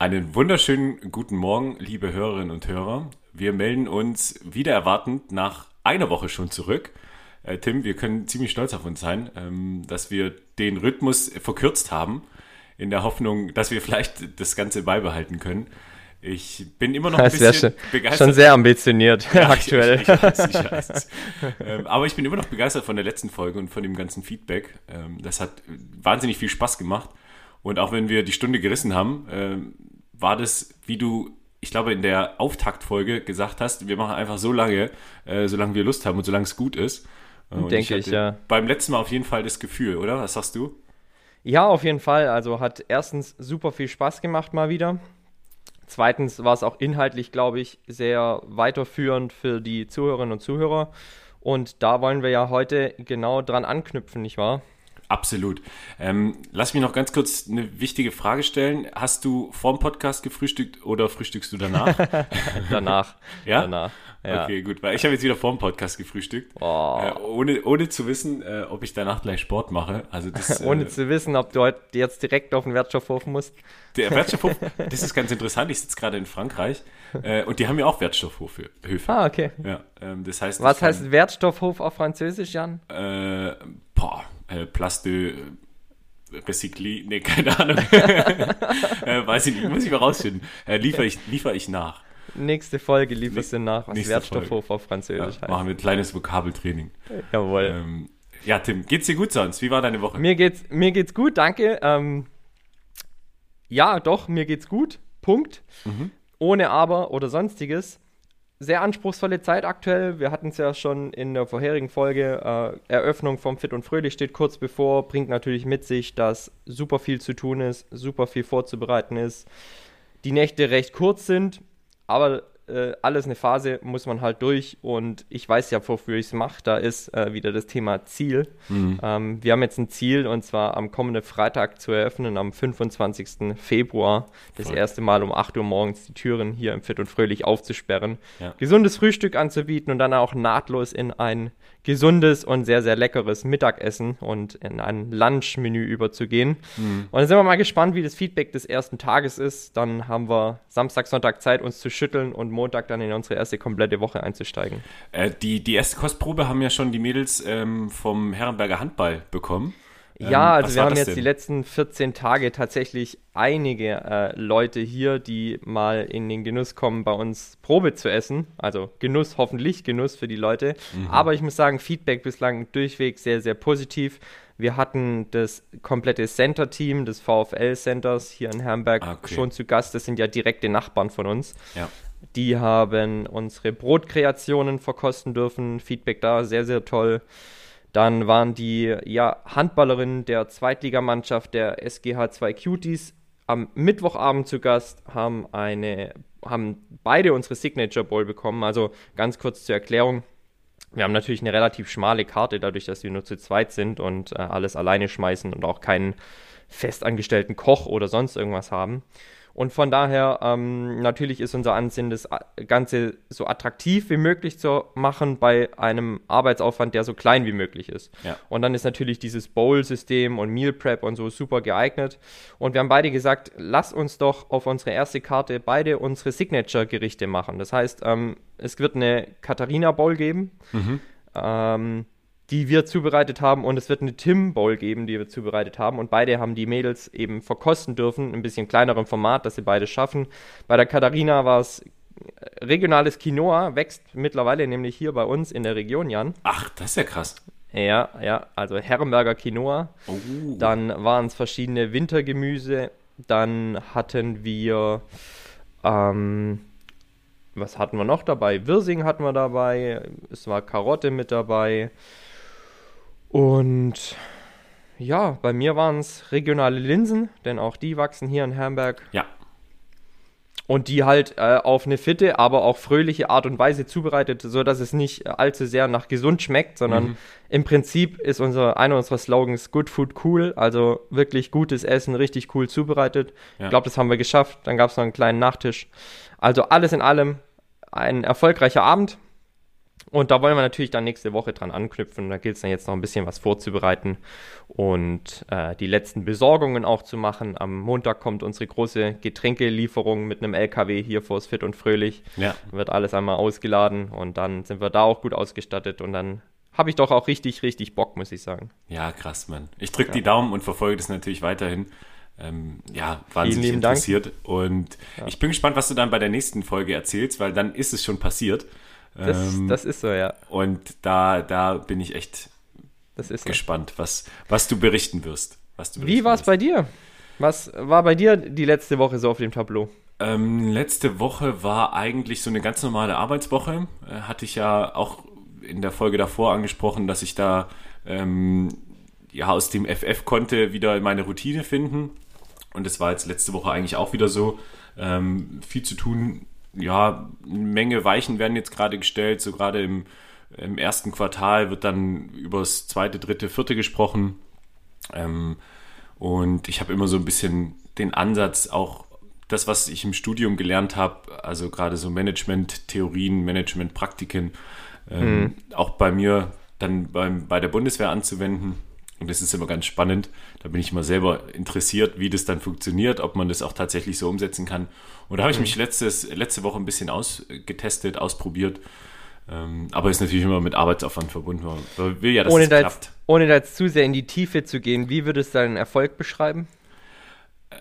Einen wunderschönen guten Morgen, liebe Hörerinnen und Hörer. Wir melden uns wieder erwartend nach einer Woche schon zurück. Äh, Tim, wir können ziemlich stolz auf uns sein, ähm, dass wir den Rhythmus verkürzt haben, in der Hoffnung, dass wir vielleicht das Ganze beibehalten können. Ich bin immer noch ein das bisschen schon, begeistert. Schon sehr ambitioniert ja, aktuell. Ich, ich, weiß, ich weiß. ähm, aber ich bin immer noch begeistert von der letzten Folge und von dem ganzen Feedback. Ähm, das hat wahnsinnig viel Spaß gemacht. Und auch wenn wir die Stunde gerissen haben, ähm, war das, wie du, ich glaube, in der Auftaktfolge gesagt hast, wir machen einfach so lange, äh, solange wir Lust haben und solange es gut ist. Äh, und Denke ich, ich, ja. Beim letzten Mal auf jeden Fall das Gefühl, oder? Was sagst du? Ja, auf jeden Fall. Also hat erstens super viel Spaß gemacht mal wieder. Zweitens war es auch inhaltlich, glaube ich, sehr weiterführend für die Zuhörerinnen und Zuhörer. Und da wollen wir ja heute genau dran anknüpfen, nicht wahr? Absolut. Ähm, lass mich noch ganz kurz eine wichtige Frage stellen. Hast du vorm Podcast gefrühstückt oder frühstückst du danach? danach. Ja? Danach. Ja. Okay, gut, weil ich habe jetzt wieder vorm Podcast gefrühstückt, oh. äh, ohne, ohne zu wissen, äh, ob ich danach gleich Sport mache. Also das, ohne äh, zu wissen, ob du heute jetzt direkt auf den Wertstoffhof musst. Der Wertstoffhof, das ist ganz interessant. Ich sitze gerade in Frankreich äh, und die haben ja auch Wertstoffhöfe. Ah, okay. Ja, ähm, das heißt. Was heißt Wertstoffhof auf Französisch, Jan? Äh, boah, äh, Place de Recycli, nee, keine Ahnung. äh, weiß ich nicht, muss ich mal rausfinden. Äh, liefere ich, liefer ich nach. Nächste Folge lieferst du nach, was Wertstoffhof auf Französisch ja, heißt. Machen wir ein kleines Vokabeltraining. Jawohl. Ähm, ja, Tim, geht's dir gut sonst? Wie war deine Woche? Mir geht's, mir geht's gut, danke. Ähm, ja, doch, mir geht's gut. Punkt. Mhm. Ohne Aber oder sonstiges sehr anspruchsvolle Zeit aktuell. Wir hatten es ja schon in der vorherigen Folge. Äh, Eröffnung vom Fit und Fröhlich steht kurz bevor, bringt natürlich mit sich, dass super viel zu tun ist, super viel vorzubereiten ist. Die Nächte recht kurz sind, aber äh, alles eine Phase, muss man halt durch. Und ich weiß ja, wofür ich es mache. Da ist äh, wieder das Thema Ziel. Mhm. Ähm, wir haben jetzt ein Ziel und zwar am kommenden Freitag zu eröffnen, am 25. Februar. Das Voll. erste Mal um 8 Uhr morgens die Türen hier im Fit und Fröhlich aufzusperren. Ja. Gesundes Frühstück anzubieten und dann auch nahtlos in ein gesundes und sehr, sehr leckeres Mittagessen und in ein Lunchmenü überzugehen. Mhm. Und dann sind wir mal gespannt, wie das Feedback des ersten Tages ist. Dann haben wir Samstag, Sonntag Zeit, uns zu schütteln und Montag dann in unsere erste komplette Woche einzusteigen. Äh, die, die erste Kostprobe haben ja schon die Mädels ähm, vom Herrenberger Handball bekommen. Ähm, ja, also wir haben jetzt denn? die letzten 14 Tage tatsächlich einige äh, Leute hier, die mal in den Genuss kommen, bei uns Probe zu essen. Also Genuss, hoffentlich Genuss für die Leute. Mhm. Aber ich muss sagen, Feedback bislang durchweg sehr, sehr positiv. Wir hatten das komplette Center-Team des VfL-Centers hier in Herrenberg ah, okay. schon zu Gast. Das sind ja direkte Nachbarn von uns. Ja. Die haben unsere Brotkreationen verkosten dürfen. Feedback da sehr, sehr toll. Dann waren die ja, Handballerinnen der Zweitligamannschaft der SGH 2 Cuties am Mittwochabend zu Gast, haben eine, haben beide unsere Signature Bowl bekommen. Also ganz kurz zur Erklärung. Wir haben natürlich eine relativ schmale Karte, dadurch, dass wir nur zu zweit sind und äh, alles alleine schmeißen und auch keinen festangestellten Koch oder sonst irgendwas haben. Und von daher, ähm, natürlich ist unser Ansinnen, das Ganze so attraktiv wie möglich zu machen bei einem Arbeitsaufwand, der so klein wie möglich ist. Ja. Und dann ist natürlich dieses Bowl-System und Meal Prep und so super geeignet. Und wir haben beide gesagt, lass uns doch auf unsere erste Karte beide unsere Signature-Gerichte machen. Das heißt, ähm, es wird eine Katharina Bowl geben. Mhm. Ähm, die wir zubereitet haben und es wird eine Tim Bowl geben, die wir zubereitet haben und beide haben die Mädels eben verkosten dürfen, ein bisschen kleinerem Format, dass sie beide schaffen. Bei der Katharina war es äh, regionales Quinoa, wächst mittlerweile nämlich hier bei uns in der Region, Jan. Ach, das ist ja krass. Ja, ja, also Herrenberger Quinoa. Oh. Dann waren es verschiedene Wintergemüse. Dann hatten wir, ähm, was hatten wir noch dabei? Wirsing hatten wir dabei. Es war Karotte mit dabei. Und ja, bei mir waren es regionale Linsen, denn auch die wachsen hier in Herrenberg. Ja. Und die halt äh, auf eine fitte, aber auch fröhliche Art und Weise zubereitet, sodass es nicht allzu sehr nach gesund schmeckt, sondern mhm. im Prinzip ist unser, einer unserer Slogans Good Food Cool, also wirklich gutes Essen, richtig cool zubereitet. Ja. Ich glaube, das haben wir geschafft. Dann gab es noch einen kleinen Nachtisch. Also alles in allem ein erfolgreicher Abend. Und da wollen wir natürlich dann nächste Woche dran anknüpfen. Da gilt es dann jetzt noch ein bisschen was vorzubereiten und äh, die letzten Besorgungen auch zu machen. Am Montag kommt unsere große Getränkelieferung mit einem LKW hier vors Fit und Fröhlich. Ja. Wird alles einmal ausgeladen und dann sind wir da auch gut ausgestattet und dann habe ich doch auch richtig, richtig Bock, muss ich sagen. Ja, krass, Mann. Ich drücke ja. die Daumen und verfolge das natürlich weiterhin. Ähm, ja, wahnsinnig interessiert. Dank. Und ja. ich bin gespannt, was du dann bei der nächsten Folge erzählst, weil dann ist es schon passiert. Das, ähm, das ist so, ja. Und da, da bin ich echt gespannt, so. was, was du berichten wirst. Was du Wie war es bei dir? Was war bei dir die letzte Woche so auf dem Tableau? Ähm, letzte Woche war eigentlich so eine ganz normale Arbeitswoche. Äh, hatte ich ja auch in der Folge davor angesprochen, dass ich da ähm, ja aus dem FF konnte wieder meine Routine finden. Und das war jetzt letzte Woche eigentlich auch wieder so. Ähm, viel zu tun ja, eine Menge Weichen werden jetzt gerade gestellt. So gerade im, im ersten Quartal wird dann über das zweite, dritte, vierte gesprochen. Ähm, und ich habe immer so ein bisschen den Ansatz, auch das, was ich im Studium gelernt habe, also gerade so Management-Theorien, Management-Praktiken, ähm, mhm. auch bei mir dann beim, bei der Bundeswehr anzuwenden. Und das ist immer ganz spannend. Da bin ich immer selber interessiert, wie das dann funktioniert, ob man das auch tatsächlich so umsetzen kann. Und da habe ich mich letztes, letzte Woche ein bisschen ausgetestet, ausprobiert. Ähm, aber ist natürlich immer mit Arbeitsaufwand verbunden. Man will ja, dass ohne es da klappt. Jetzt, ohne da jetzt zu sehr in die Tiefe zu gehen, wie würdest du deinen Erfolg beschreiben?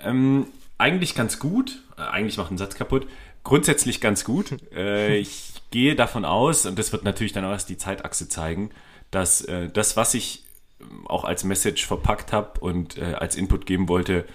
Ähm, eigentlich ganz gut. Äh, eigentlich macht ein Satz kaputt. Grundsätzlich ganz gut. äh, ich gehe davon aus, und das wird natürlich dann auch erst die Zeitachse zeigen, dass äh, das, was ich auch als Message verpackt habe und äh, als Input geben wollte,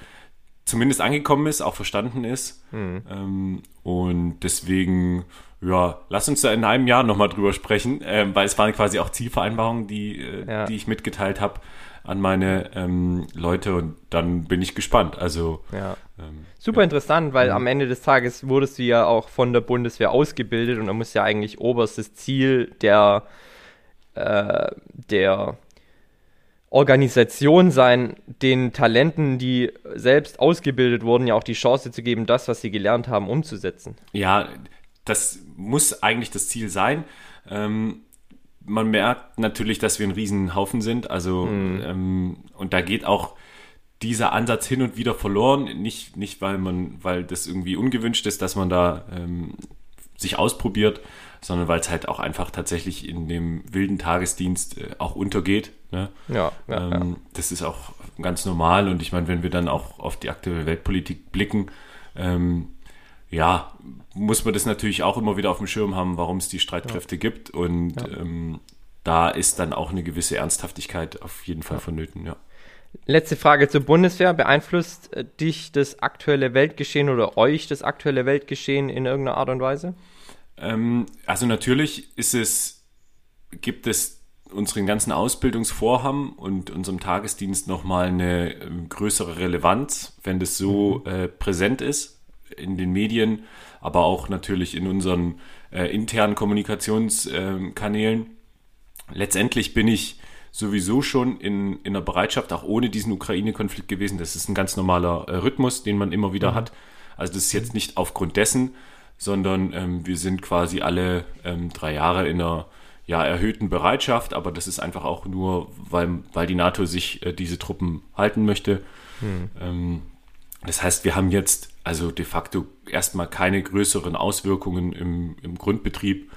zumindest angekommen ist, auch verstanden ist. Mhm. Ähm, und deswegen, ja, lass uns da in einem Jahr nochmal drüber sprechen, ähm, weil es waren quasi auch Zielvereinbarungen, die, äh, ja. die ich mitgeteilt habe an meine ähm, Leute und dann bin ich gespannt. Also ja. ähm, super ja. interessant, weil mhm. am Ende des Tages wurdest du ja auch von der Bundeswehr ausgebildet und da muss ja eigentlich oberstes Ziel der äh, der Organisation sein, den Talenten, die selbst ausgebildet wurden, ja auch die Chance zu geben, das, was sie gelernt haben, umzusetzen. Ja, das muss eigentlich das Ziel sein. Ähm, man merkt natürlich, dass wir ein Riesenhaufen sind. Also, mhm. ähm, und da geht auch dieser Ansatz hin und wieder verloren. Nicht, nicht weil man, weil das irgendwie ungewünscht ist, dass man da ähm, sich ausprobiert, sondern weil es halt auch einfach tatsächlich in dem wilden Tagesdienst äh, auch untergeht. Ne? Ja, ja, ähm, ja, Das ist auch ganz normal und ich meine, wenn wir dann auch auf die aktuelle Weltpolitik blicken, ähm, ja, muss man das natürlich auch immer wieder auf dem Schirm haben, warum es die Streitkräfte ja. gibt und ähm, da ist dann auch eine gewisse Ernsthaftigkeit auf jeden Fall vonnöten, ja. Letzte Frage zur Bundeswehr. Beeinflusst äh, dich das aktuelle Weltgeschehen oder euch das aktuelle Weltgeschehen in irgendeiner Art und Weise? Ähm, also natürlich ist es, gibt es unseren ganzen Ausbildungsvorhaben und unserem Tagesdienst nochmal eine ähm, größere Relevanz, wenn das so mhm. äh, präsent ist in den Medien, aber auch natürlich in unseren äh, internen Kommunikationskanälen. Äh, Letztendlich bin ich sowieso schon in, in der Bereitschaft, auch ohne diesen Ukraine-Konflikt gewesen. Das ist ein ganz normaler äh, Rhythmus, den man immer wieder mhm. hat. Also das ist jetzt nicht aufgrund dessen, sondern ähm, wir sind quasi alle ähm, drei Jahre in einer ja, erhöhten Bereitschaft, aber das ist einfach auch nur, weil, weil die NATO sich äh, diese Truppen halten möchte. Hm. Ähm, das heißt, wir haben jetzt also de facto erstmal keine größeren Auswirkungen im, im Grundbetrieb.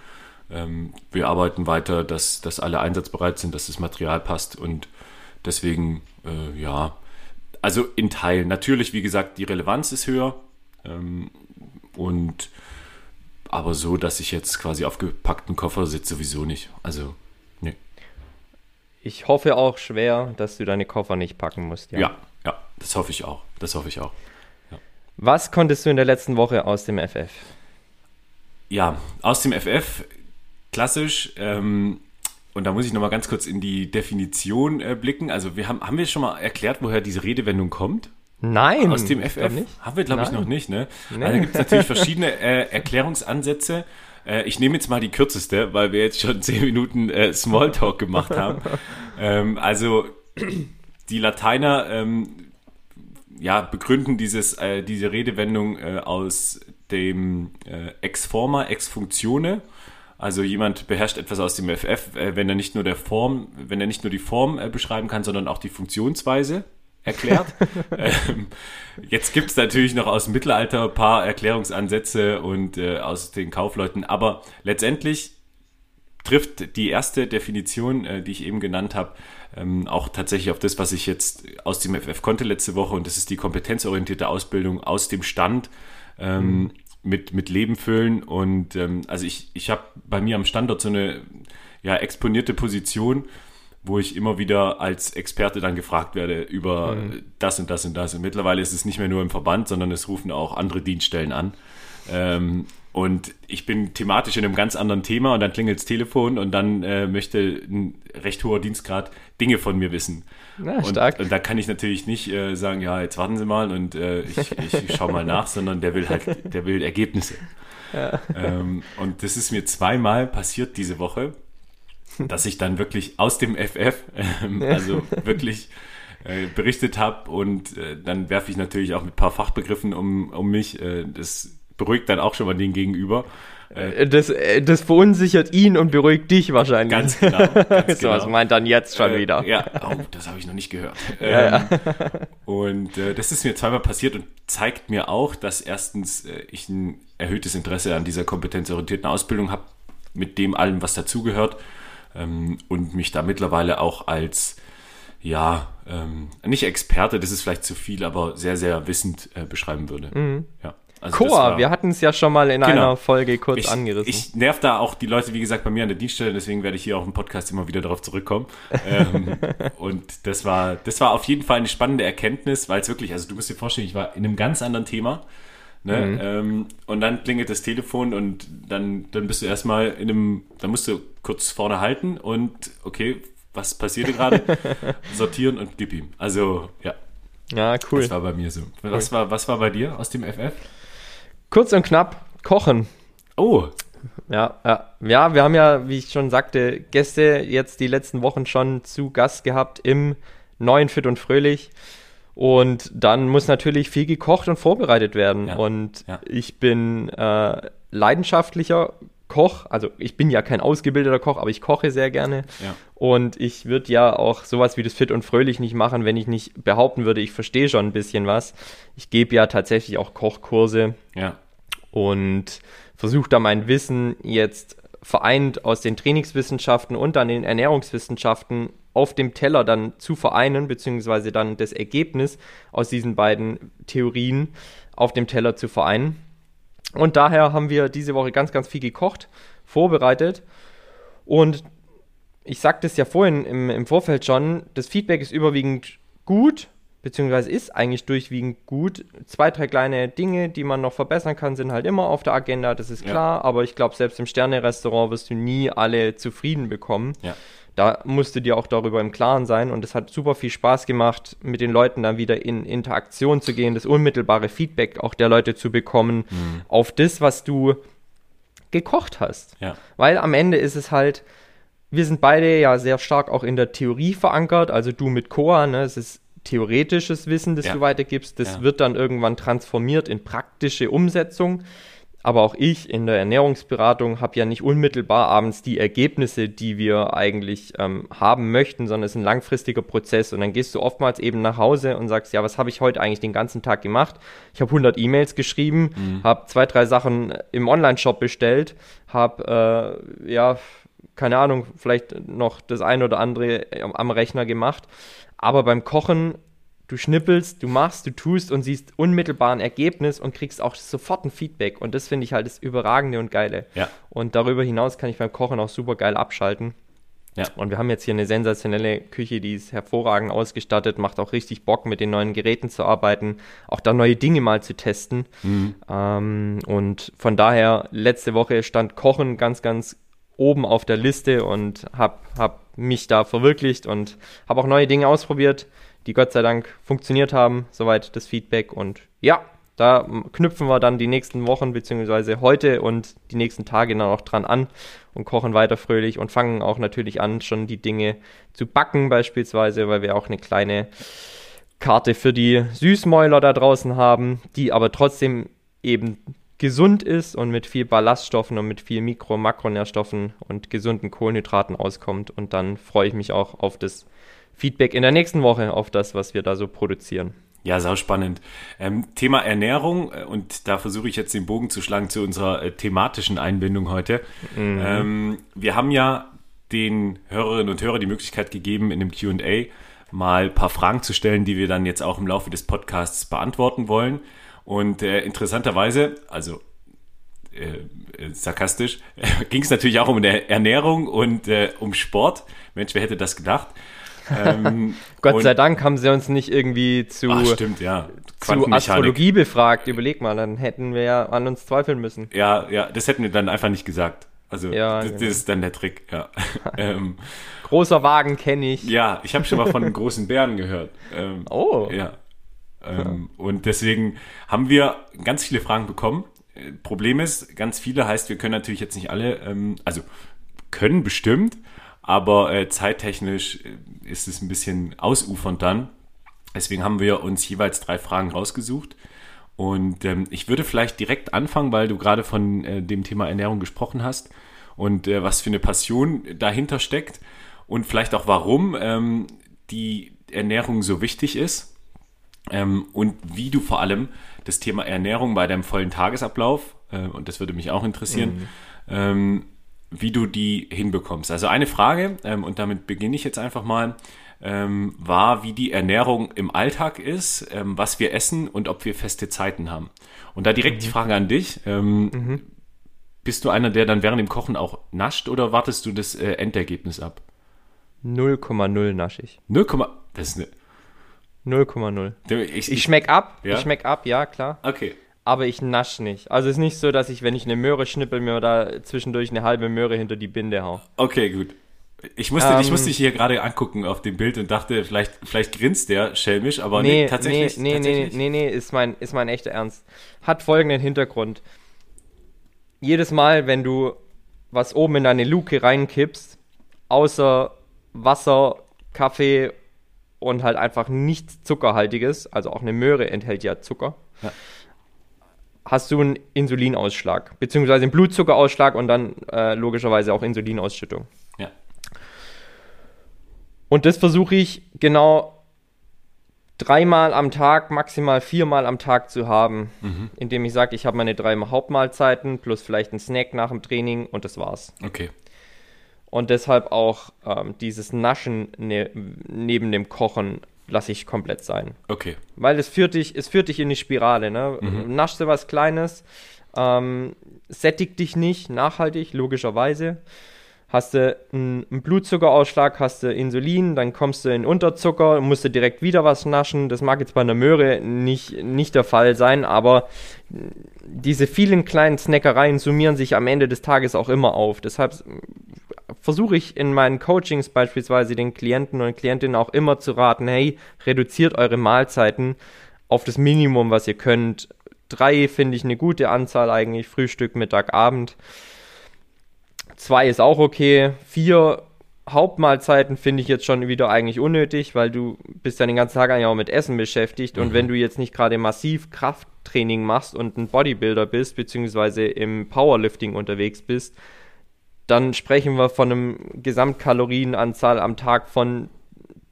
Ähm, wir arbeiten weiter, dass, dass alle einsatzbereit sind, dass das Material passt und deswegen, äh, ja, also in Teilen. Natürlich, wie gesagt, die Relevanz ist höher ähm, und aber so, dass ich jetzt quasi auf gepackten Koffer sitze, sowieso nicht. Also, nee. Ich hoffe auch schwer, dass du deine Koffer nicht packen musst. Ja, ja, ja das hoffe ich auch. Das hoffe ich auch. Ja. Was konntest du in der letzten Woche aus dem FF? Ja, aus dem FF, klassisch, ähm, und da muss ich nochmal ganz kurz in die Definition äh, blicken. Also wir haben, haben wir schon mal erklärt, woher diese Redewendung kommt? Nein. Aus dem FF? Haben wir, glaube ich, noch nicht. Ne? Nee. Also, da gibt es natürlich verschiedene äh, Erklärungsansätze. Äh, ich nehme jetzt mal die kürzeste, weil wir jetzt schon zehn Minuten äh, Smalltalk gemacht haben. ähm, also die Lateiner ähm, ja, begründen dieses, äh, diese Redewendung äh, aus dem äh, Ex Forma, Ex Functione. Also jemand beherrscht etwas aus dem FF, wenn er nicht nur der Form, wenn er nicht nur die Form beschreiben kann, sondern auch die Funktionsweise erklärt. ähm, jetzt gibt es natürlich noch aus dem Mittelalter ein paar Erklärungsansätze und äh, aus den Kaufleuten, aber letztendlich trifft die erste Definition, äh, die ich eben genannt habe, ähm, auch tatsächlich auf das, was ich jetzt aus dem FF konnte letzte Woche und das ist die kompetenzorientierte Ausbildung aus dem Stand. Ähm, mhm. Mit, mit Leben füllen und ähm, also ich, ich habe bei mir am Standort so eine ja, exponierte Position, wo ich immer wieder als Experte dann gefragt werde über mhm. das und das und das. Und mittlerweile ist es nicht mehr nur im Verband, sondern es rufen auch andere Dienststellen an. Ähm, und ich bin thematisch in einem ganz anderen Thema und dann klingelt das Telefon und dann äh, möchte ein recht hoher Dienstgrad Dinge von mir wissen. Na, und, stark. und da kann ich natürlich nicht äh, sagen, ja, jetzt warten Sie mal und äh, ich, ich schaue mal nach, sondern der will halt, der will Ergebnisse. Ja. Ähm, und das ist mir zweimal passiert diese Woche dass ich dann wirklich aus dem FF, äh, also wirklich äh, berichtet habe und äh, dann werfe ich natürlich auch mit ein paar Fachbegriffen um, um mich. Äh, das beruhigt dann auch schon mal den Gegenüber. Äh, das, äh, das verunsichert ihn und beruhigt dich wahrscheinlich. Ganz genau. Ganz so, genau. was meint dann jetzt schon wieder. Ja, oh, das habe ich noch nicht gehört. Ja, ja. Ähm, und äh, das ist mir zweimal passiert und zeigt mir auch, dass erstens ich ein erhöhtes Interesse an dieser kompetenzorientierten Ausbildung habe, mit dem allem, was dazugehört ähm, und mich da mittlerweile auch als, ja, ähm, nicht Experte, das ist vielleicht zu viel, aber sehr, sehr wissend äh, beschreiben würde. Mhm. Ja. Also Chor, wir hatten es ja schon mal in genau. einer Folge kurz ich, angerissen. Ich nerv da auch die Leute, wie gesagt, bei mir an der Dienststelle, deswegen werde ich hier auch im Podcast immer wieder darauf zurückkommen. ähm, und das war, das war auf jeden Fall eine spannende Erkenntnis, weil es wirklich, also du musst dir vorstellen, ich war in einem ganz anderen Thema Ne? Mhm. Ähm, und dann klingelt das Telefon und dann, dann bist du erstmal in einem, dann musst du kurz vorne halten und okay, was passiert gerade? Sortieren und gib ihm. Also, ja. Ja, cool. Das war bei mir so. Cool. Was, war, was war bei dir aus dem FF? Kurz und knapp, kochen. Oh. Ja, ja, ja, wir haben ja, wie ich schon sagte, Gäste jetzt die letzten Wochen schon zu Gast gehabt im neuen Fit und Fröhlich. Und dann muss natürlich viel gekocht und vorbereitet werden. Ja. Und ja. ich bin äh, leidenschaftlicher Koch. Also ich bin ja kein ausgebildeter Koch, aber ich koche sehr gerne. Ja. Und ich würde ja auch sowas wie das Fit und Fröhlich nicht machen, wenn ich nicht behaupten würde, ich verstehe schon ein bisschen was. Ich gebe ja tatsächlich auch Kochkurse. Und versuche da mein Wissen jetzt vereint aus den Trainingswissenschaften und dann den Ernährungswissenschaften auf dem Teller dann zu vereinen, beziehungsweise dann das Ergebnis aus diesen beiden Theorien auf dem Teller zu vereinen. Und daher haben wir diese Woche ganz, ganz viel gekocht, vorbereitet. Und ich sagte es ja vorhin im, im Vorfeld schon, das Feedback ist überwiegend gut, beziehungsweise ist eigentlich durchwiegend gut. Zwei, drei kleine Dinge, die man noch verbessern kann, sind halt immer auf der Agenda, das ist klar. Ja. Aber ich glaube, selbst im Sterne-Restaurant wirst du nie alle zufrieden bekommen. Ja da musst du dir auch darüber im Klaren sein und es hat super viel Spaß gemacht, mit den Leuten dann wieder in Interaktion zu gehen, das unmittelbare Feedback auch der Leute zu bekommen mhm. auf das, was du gekocht hast. Ja. Weil am Ende ist es halt, wir sind beide ja sehr stark auch in der Theorie verankert, also du mit Coa, ne, es ist theoretisches Wissen, das Ja. du weitergibst. Das Ja. wird dann irgendwann transformiert in praktische Umsetzung. Aber auch ich in der Ernährungsberatung habe ja nicht unmittelbar abends die Ergebnisse, die wir eigentlich ähm, haben möchten, sondern es ist ein langfristiger Prozess. Und dann gehst du oftmals eben nach Hause und sagst, ja, was habe ich heute eigentlich den ganzen Tag gemacht? Ich habe 100 E-Mails geschrieben, habe zwei, drei Sachen im Online-Shop bestellt, habe, äh, ja, keine Ahnung, vielleicht noch das ein oder andere am Rechner gemacht. Aber beim Kochen du schnippelst, du machst, du tust und siehst unmittelbar ein Ergebnis und kriegst auch sofort ein Feedback. Und das finde ich halt das Überragende und Geile. Ja. Und darüber hinaus kann ich beim Kochen auch super geil abschalten. Ja. Und wir haben jetzt hier eine sensationelle Küche, die ist hervorragend ausgestattet, macht auch richtig Bock, mit den neuen Geräten zu arbeiten, auch da neue Dinge mal zu testen. Ähm, und von daher, letzte Woche stand Kochen ganz, ganz oben auf der Liste und habe hab mich da verwirklicht und habe auch neue Dinge ausprobiert, die Gott sei Dank funktioniert haben, soweit das Feedback. Und ja, da knüpfen wir dann die nächsten Wochen beziehungsweise heute und die nächsten Tage dann auch dran an und kochen weiter fröhlich und fangen auch natürlich an, schon die Dinge zu backen beispielsweise, weil wir auch eine kleine Karte für die Süßmäuler da draußen haben, die aber trotzdem eben gesund ist und mit viel Ballaststoffen und mit viel Mikro- und Makronährstoffen und gesunden Kohlenhydraten auskommt. Und dann freue ich mich auch auf das Feedback in der nächsten Woche, auf das, was wir da so produzieren. Ja, sau spannend. Ähm, Thema Ernährung, äh, und da versuche ich jetzt den Bogen zu schlagen zu unserer äh, thematischen Einbindung heute. Ähm, wir haben ja den Hörerinnen und Hörern die Möglichkeit gegeben, in dem QA mal ein paar Fragen zu stellen, die wir dann jetzt auch im Laufe des Podcasts beantworten wollen. Und äh, interessanterweise, also äh, äh, sarkastisch, ging es natürlich auch um Ernährung und äh, um Sport. Mensch, wer hätte das gedacht? Ähm, Gott sei Dank haben sie uns nicht irgendwie zu, Ach, stimmt, ja. zu. Astrologie befragt. Überleg mal, dann hätten wir ja an uns zweifeln müssen. Ja, ja, das hätten wir dann einfach nicht gesagt. Also, Ja, das, genau. das ist dann der Trick, ja. ähm, Großer Wagen kenne ich. ja, ich habe schon mal von großen Bären gehört. Ähm, Oh. Ja. Ähm, und deswegen haben wir ganz viele Fragen bekommen. Äh, Problem ist, ganz viele heißt, wir können natürlich jetzt nicht alle, ähm, also können bestimmt, aber äh, zeittechnisch äh, ist es ein bisschen ausufernd dann. Deswegen haben wir uns jeweils drei Fragen rausgesucht. Und ähm, ich würde vielleicht direkt anfangen, weil du gerade von äh, dem Thema Ernährung gesprochen hast und äh, was für eine Passion dahinter steckt und vielleicht auch warum ähm, die Ernährung so wichtig ist ähm, und wie du vor allem das Thema Ernährung bei deinem vollen Tagesablauf, äh, und das würde mich auch interessieren, ähm, wie du die hinbekommst. Also eine Frage, ähm, und damit beginne ich jetzt einfach mal, ähm, war, wie die Ernährung im Alltag ist, ähm, was wir essen und ob wir feste Zeiten haben. Und da direkt die Frage an dich. Ähm, Bist du einer, der dann während dem Kochen auch nascht oder wartest du das äh, Endergebnis ab? 0,0 naschig. 0, das ist eine, 0,0. ich, Ich schmeck ab, Ja? ich schmeck ab, ja klar. Okay. Aber ich nasch nicht. Also es ist nicht so, dass ich, wenn ich eine Möhre schnippel, mir da zwischendurch eine halbe Möhre hinter die Binde hau. Okay, gut. Ich musste, ich Ähm, musste dich hier gerade angucken auf dem Bild und dachte, vielleicht, vielleicht grinst der schelmisch, aber nee, Nee, tatsächlich. nee, nee, nee, tatsächlich. nee, nee, ist mein, ist mein echter Ernst. Hat folgenden Hintergrund. Jedes Mal, wenn du was oben in deine Luke reinkippst, außer Wasser, Kaffee und halt einfach nichts Zuckerhaltiges, also auch eine Möhre enthält ja Zucker, Ja. Hast du einen Insulinausschlag, beziehungsweise einen Blutzuckerausschlag und dann äh, logischerweise auch Insulinausschüttung. Ja. Und das versuche ich genau dreimal am Tag, maximal viermal am Tag zu haben, indem ich sage, ich habe meine drei Hauptmahlzeiten plus vielleicht einen Snack nach dem Training und das war's. Okay. Und deshalb auch ähm, dieses Naschen ne neben dem Kochen lasse ich komplett sein. Okay. Weil es führt dich, es führt dich in die Spirale, ne? Naschst du was Kleines, ähm, sättigt dich nicht, nachhaltig, logischerweise. Hast du einen einen Blutzuckerausschlag, hast du Insulin, dann kommst du in Unterzucker, musst du direkt wieder was naschen. Das mag jetzt bei einer Möhre nicht, nicht der Fall sein, aber diese vielen kleinen Snackereien summieren sich am Ende des Tages auch immer auf. Deshalb versuche ich in meinen Coachings beispielsweise den Klienten und Klientinnen auch immer zu raten, hey, reduziert eure Mahlzeiten auf das Minimum, was ihr könnt. Drei finde ich eine gute Anzahl eigentlich, Frühstück, Mittag, Abend. Zwei ist auch okay. Vier Hauptmahlzeiten finde ich jetzt schon wieder eigentlich unnötig, weil du bist ja den ganzen Tag eigentlich auch mit Essen beschäftigt. Mhm. Und wenn du jetzt nicht gerade massiv Krafttraining machst und ein Bodybuilder bist, beziehungsweise im Powerlifting unterwegs bist, dann sprechen wir von einem Gesamtkalorienanzahl am Tag von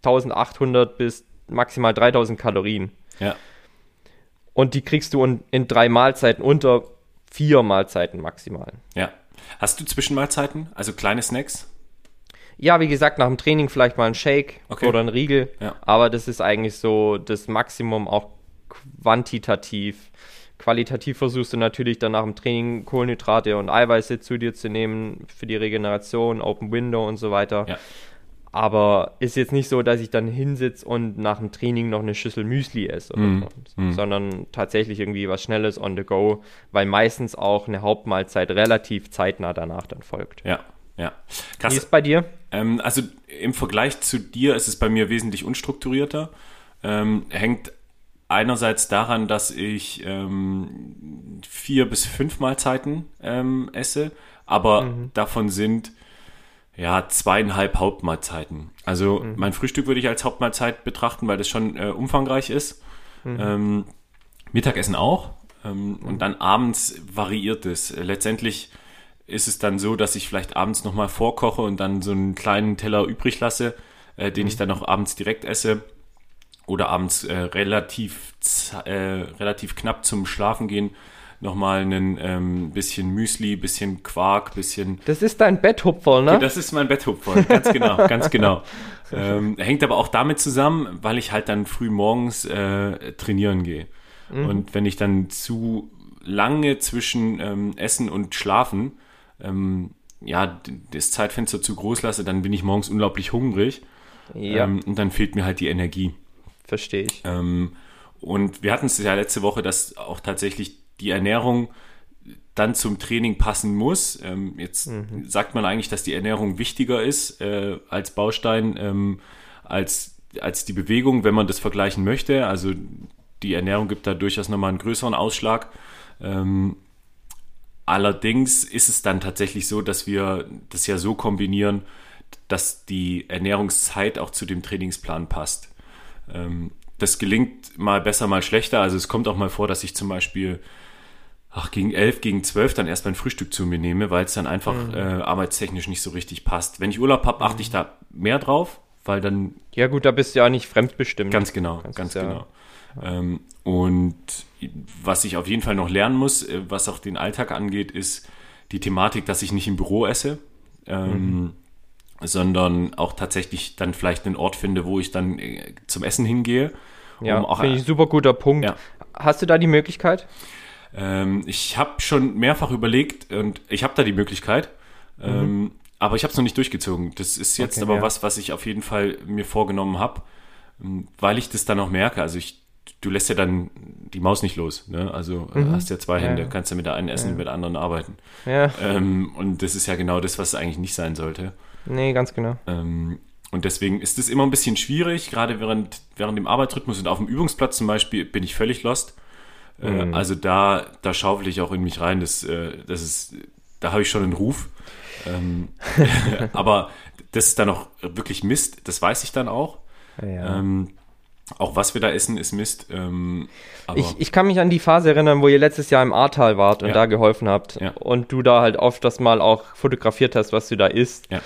1800 bis maximal 3000 Kalorien. Ja. Und die kriegst du in, in drei Mahlzeiten unter vier Mahlzeiten maximal. Ja. Hast du Zwischenmahlzeiten, also kleine Snacks? Ja, wie gesagt, nach dem Training vielleicht mal ein Shake Okay. oder ein Riegel. Ja. Aber das ist eigentlich so das Maximum auch quantitativ. Qualitativ versuchst du natürlich dann nach dem Training Kohlenhydrate und Eiweiße zu dir zu nehmen für die Regeneration, Open Window und so weiter. Ja. Aber ist jetzt nicht so, dass ich dann hinsitze und nach dem Training noch eine Schüssel Müsli esse, oder Mhm. so, Mhm. sondern tatsächlich irgendwie was Schnelles on the go, weil meistens auch eine Hauptmahlzeit relativ zeitnah danach dann folgt. Ja, ja. Wie Krass. ist bei dir? Ähm, also im Vergleich zu dir ist es bei mir wesentlich unstrukturierter. Ähm, hängt einerseits daran, dass ich ähm, vier bis fünf Mahlzeiten ähm, esse, aber davon sind ja zweieinhalb Hauptmahlzeiten. Also mein Frühstück würde ich als Hauptmahlzeit betrachten, weil das schon äh, umfangreich ist. Ähm, Mittagessen auch. Ähm, Und dann abends variiert es. Letztendlich ist es dann so, dass ich vielleicht abends nochmal vorkoche und dann so einen kleinen Teller übrig lasse, äh, den ich dann noch abends direkt esse. Oder abends äh, relativ, äh, relativ knapp zum Schlafen gehen nochmal ein ähm, bisschen Müsli, bisschen Quark, bisschen Das ist dein Betthupferl, ne? das ist mein Betthupfer, ganz genau, ganz genau. Ähm, hängt aber auch damit zusammen, weil ich halt dann früh morgens äh, trainieren gehe. Und wenn ich dann zu lange zwischen ähm, Essen und Schlafen ähm, ja, das Zeitfenster zu groß lasse, dann bin ich morgens unglaublich hungrig ja, ähm, und dann fehlt mir halt die Energie. Verstehe ich. Ähm, und wir hatten es ja letzte Woche, dass auch tatsächlich die Ernährung dann zum Training passen muss. Ähm, jetzt sagt man eigentlich, dass die Ernährung wichtiger ist äh, als Baustein, ähm, als, als die Bewegung, wenn man das vergleichen möchte. Also die Ernährung gibt da durchaus nochmal einen größeren Ausschlag. Ähm, allerdings ist es dann tatsächlich so, dass wir das ja so kombinieren, dass die Ernährungszeit auch zu dem Trainingsplan passt. Ähm, das gelingt mal besser, mal schlechter. Also es kommt auch mal vor, dass ich zum Beispiel ach, gegen elf, gegen zwölf dann erst mein Frühstück zu mir nehme, weil es dann einfach äh, arbeitstechnisch nicht so richtig passt. Wenn ich Urlaub habe, achte ich da mehr drauf, weil dann Ja gut, da bist du ja nicht fremdbestimmt. Ganz genau, Das ganz ist ja- genau. Ähm, und was ich auf jeden Fall noch lernen muss, äh, was auch den Alltag angeht, ist die Thematik, dass ich nicht im Büro esse, ähm, sondern auch tatsächlich dann vielleicht einen Ort finde, wo ich dann äh, zum Essen hingehe. Ja, um auch, finde ich ein super guter Punkt. Ja. Hast du da die Möglichkeit? ähm, ich habe schon mehrfach überlegt und ich habe da die Möglichkeit, ähm, aber ich habe es noch nicht durchgezogen. Das ist jetzt Okay, aber ja. was, was ich auf jeden Fall mir vorgenommen habe, weil ich das dann auch merke. Also ich, du lässt ja dann die Maus nicht los. Ne? Also äh, hast ja zwei Ja, Hände, ja. kannst ja mit der einen essen, mit der anderen arbeiten. Ja, Ähm, und das ist ja genau das, was es eigentlich nicht sein sollte. Nee, ganz genau. Ähm, und deswegen ist es immer ein bisschen schwierig, gerade während, während dem Arbeitsrhythmus und auf dem Übungsplatz zum Beispiel bin ich völlig lost. Äh, Also da, da schaufel ich auch in mich rein. Das, äh, das ist, da habe ich schon einen Ruf. Ähm, aber das ist dann auch wirklich Mist, das weiß ich dann auch. Ja. Ähm, auch was wir da essen, ist Mist. Ähm, Ich, ich kann mich an die Phase erinnern, wo ihr letztes Jahr im Ahrtal wart und Ja. da geholfen habt. Ja. Und du da halt oft das mal auch fotografiert hast, was du da isst. Ja.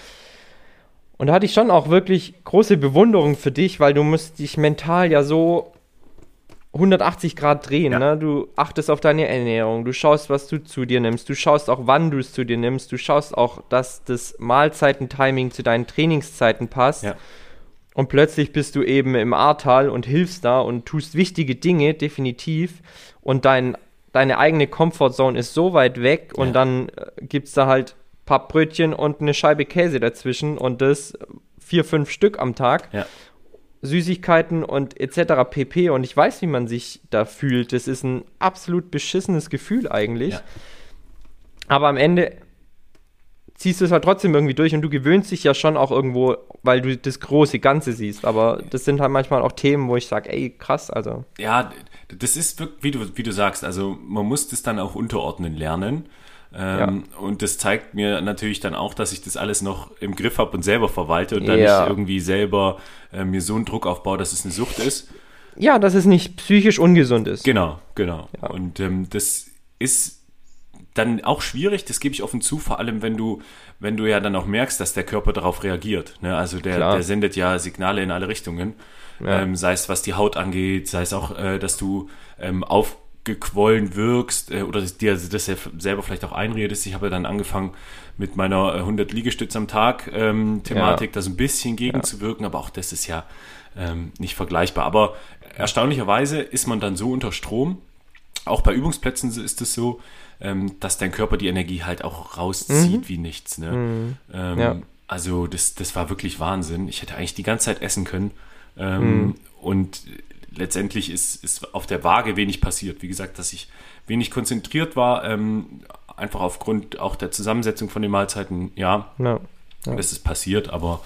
Und da hatte ich schon auch wirklich große Bewunderung für dich, weil du musst dich mental ja so 180 Grad drehen. Ja. Ne? Du achtest auf deine Ernährung, du schaust, was du zu dir nimmst, du schaust auch, wann du es zu dir nimmst, du schaust auch, dass das Mahlzeitentiming zu deinen Trainingszeiten passt. Ja. Und plötzlich bist du eben im Ahrtal und hilfst da und tust wichtige Dinge, definitiv. Und dein, deine eigene Comfortzone ist so weit weg und Ja. dann äh, gibt es da halt Pappbrötchen und eine Scheibe Käse dazwischen und das vier, fünf Stück am Tag. Ja. Süßigkeiten und etc. pp. Und ich weiß, wie man sich da fühlt. Das ist ein absolut beschissenes Gefühl eigentlich. Ja. Aber am Ende ziehst du es halt trotzdem irgendwie durch und du gewöhnst dich ja schon auch irgendwo, weil du das große Ganze siehst. Aber das sind halt manchmal auch Themen, wo ich sage, ey, krass, also. Ja, das ist wirklich, wie du, wie du sagst, also man muss das dann auch unterordnen lernen. Ähm, ja. Und das zeigt mir natürlich dann auch, dass ich das alles noch im Griff habe und selber verwalte und dann Ja. nicht irgendwie selber äh, mir so einen Druck aufbaue, dass es eine Sucht ist. Ja, dass es nicht psychisch ungesund ist. Genau, genau. Ja. Und ähm, das ist dann auch schwierig, das gebe ich offen zu, vor allem wenn du, wenn du ja dann auch merkst, dass der Körper darauf reagiert. Ne? Also der, Klar. der sendet ja Signale in alle Richtungen. Ja. Ähm, sei es was die Haut angeht, sei es auch, äh, dass du ähm, aufgequollen wirkst äh, oder dir das ja selber vielleicht auch einredest. Ich habe ja dann angefangen mit meiner äh, 100 Liegestütze am Tag ähm, Thematik, da so ein bisschen gegenzuwirken, aber auch das ist ja ähm, nicht vergleichbar. Aber erstaunlicherweise ist man dann so unter Strom, auch bei Übungsplätzen ist es so, ähm, dass dein Körper die Energie halt auch rauszieht wie nichts. Ne? Ähm, Mhm. Ja. Also das, das war wirklich Wahnsinn. Ich hätte eigentlich die ganze Zeit essen können. Ähm, Mhm. Und letztendlich ist, ist auf der Waage wenig passiert. Wie gesagt, dass ich wenig konzentriert war, ähm, einfach aufgrund auch der Zusammensetzung von den Mahlzeiten. Ja, Ja. das ist passiert, aber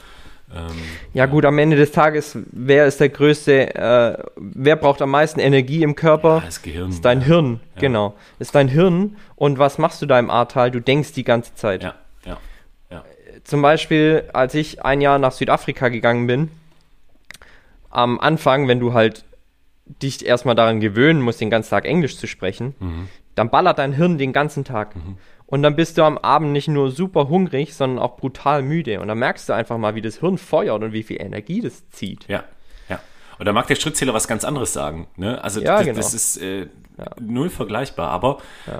ähm, Ja gut, am Ende des Tages, wer ist der größte, äh, wer braucht am meisten Energie im Körper? ja, das Gehirn. ist dein Hirn, genau. Ist dein Hirn und was machst du da im Ahrtal? Du denkst die ganze Zeit. Ja, ja, ja. Zum Beispiel, als ich ein Jahr nach Südafrika gegangen bin, am Anfang, wenn du halt dich erstmal daran gewöhnen musst, den ganzen Tag Englisch zu sprechen, Mhm. dann ballert dein Hirn den ganzen Tag. Und dann bist du am Abend nicht nur super hungrig, sondern auch brutal müde. Und dann merkst du einfach mal, wie das Hirn feuert und wie viel Energie das zieht. Ja, ja. Und da mag der Schrittzähler was ganz anderes sagen. Ne? Also Ja, das, genau. das ist äh, null vergleichbar. Aber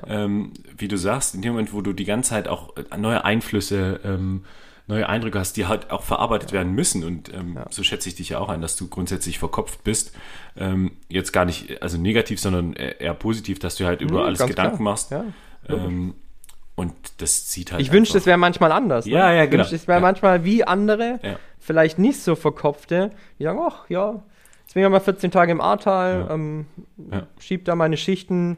ähm, wie du sagst, in dem Moment, wo du die ganze Zeit auch äh, neue Einflüsse, ähm, neue Eindrücke hast, die halt auch verarbeitet werden müssen. Und ähm, so schätze ich dich ja auch ein, dass du grundsätzlich verkopft bist. Ähm, jetzt gar nicht, also negativ, sondern eher eher positiv, dass du halt über Mhm, alles Gedanken klar. machst. Ja. Ähm, und das zieht halt. Ich wünschte, es wäre manchmal anders. Ne? Ja, ja, Ich genau. wünschte, es wäre Ja. manchmal wie andere, Ja. vielleicht nicht so verkopfte, die sagen, ach ja, jetzt bin ich mal 14 Tage im Ahrtal, Ja. ähm, schieb da meine Schichten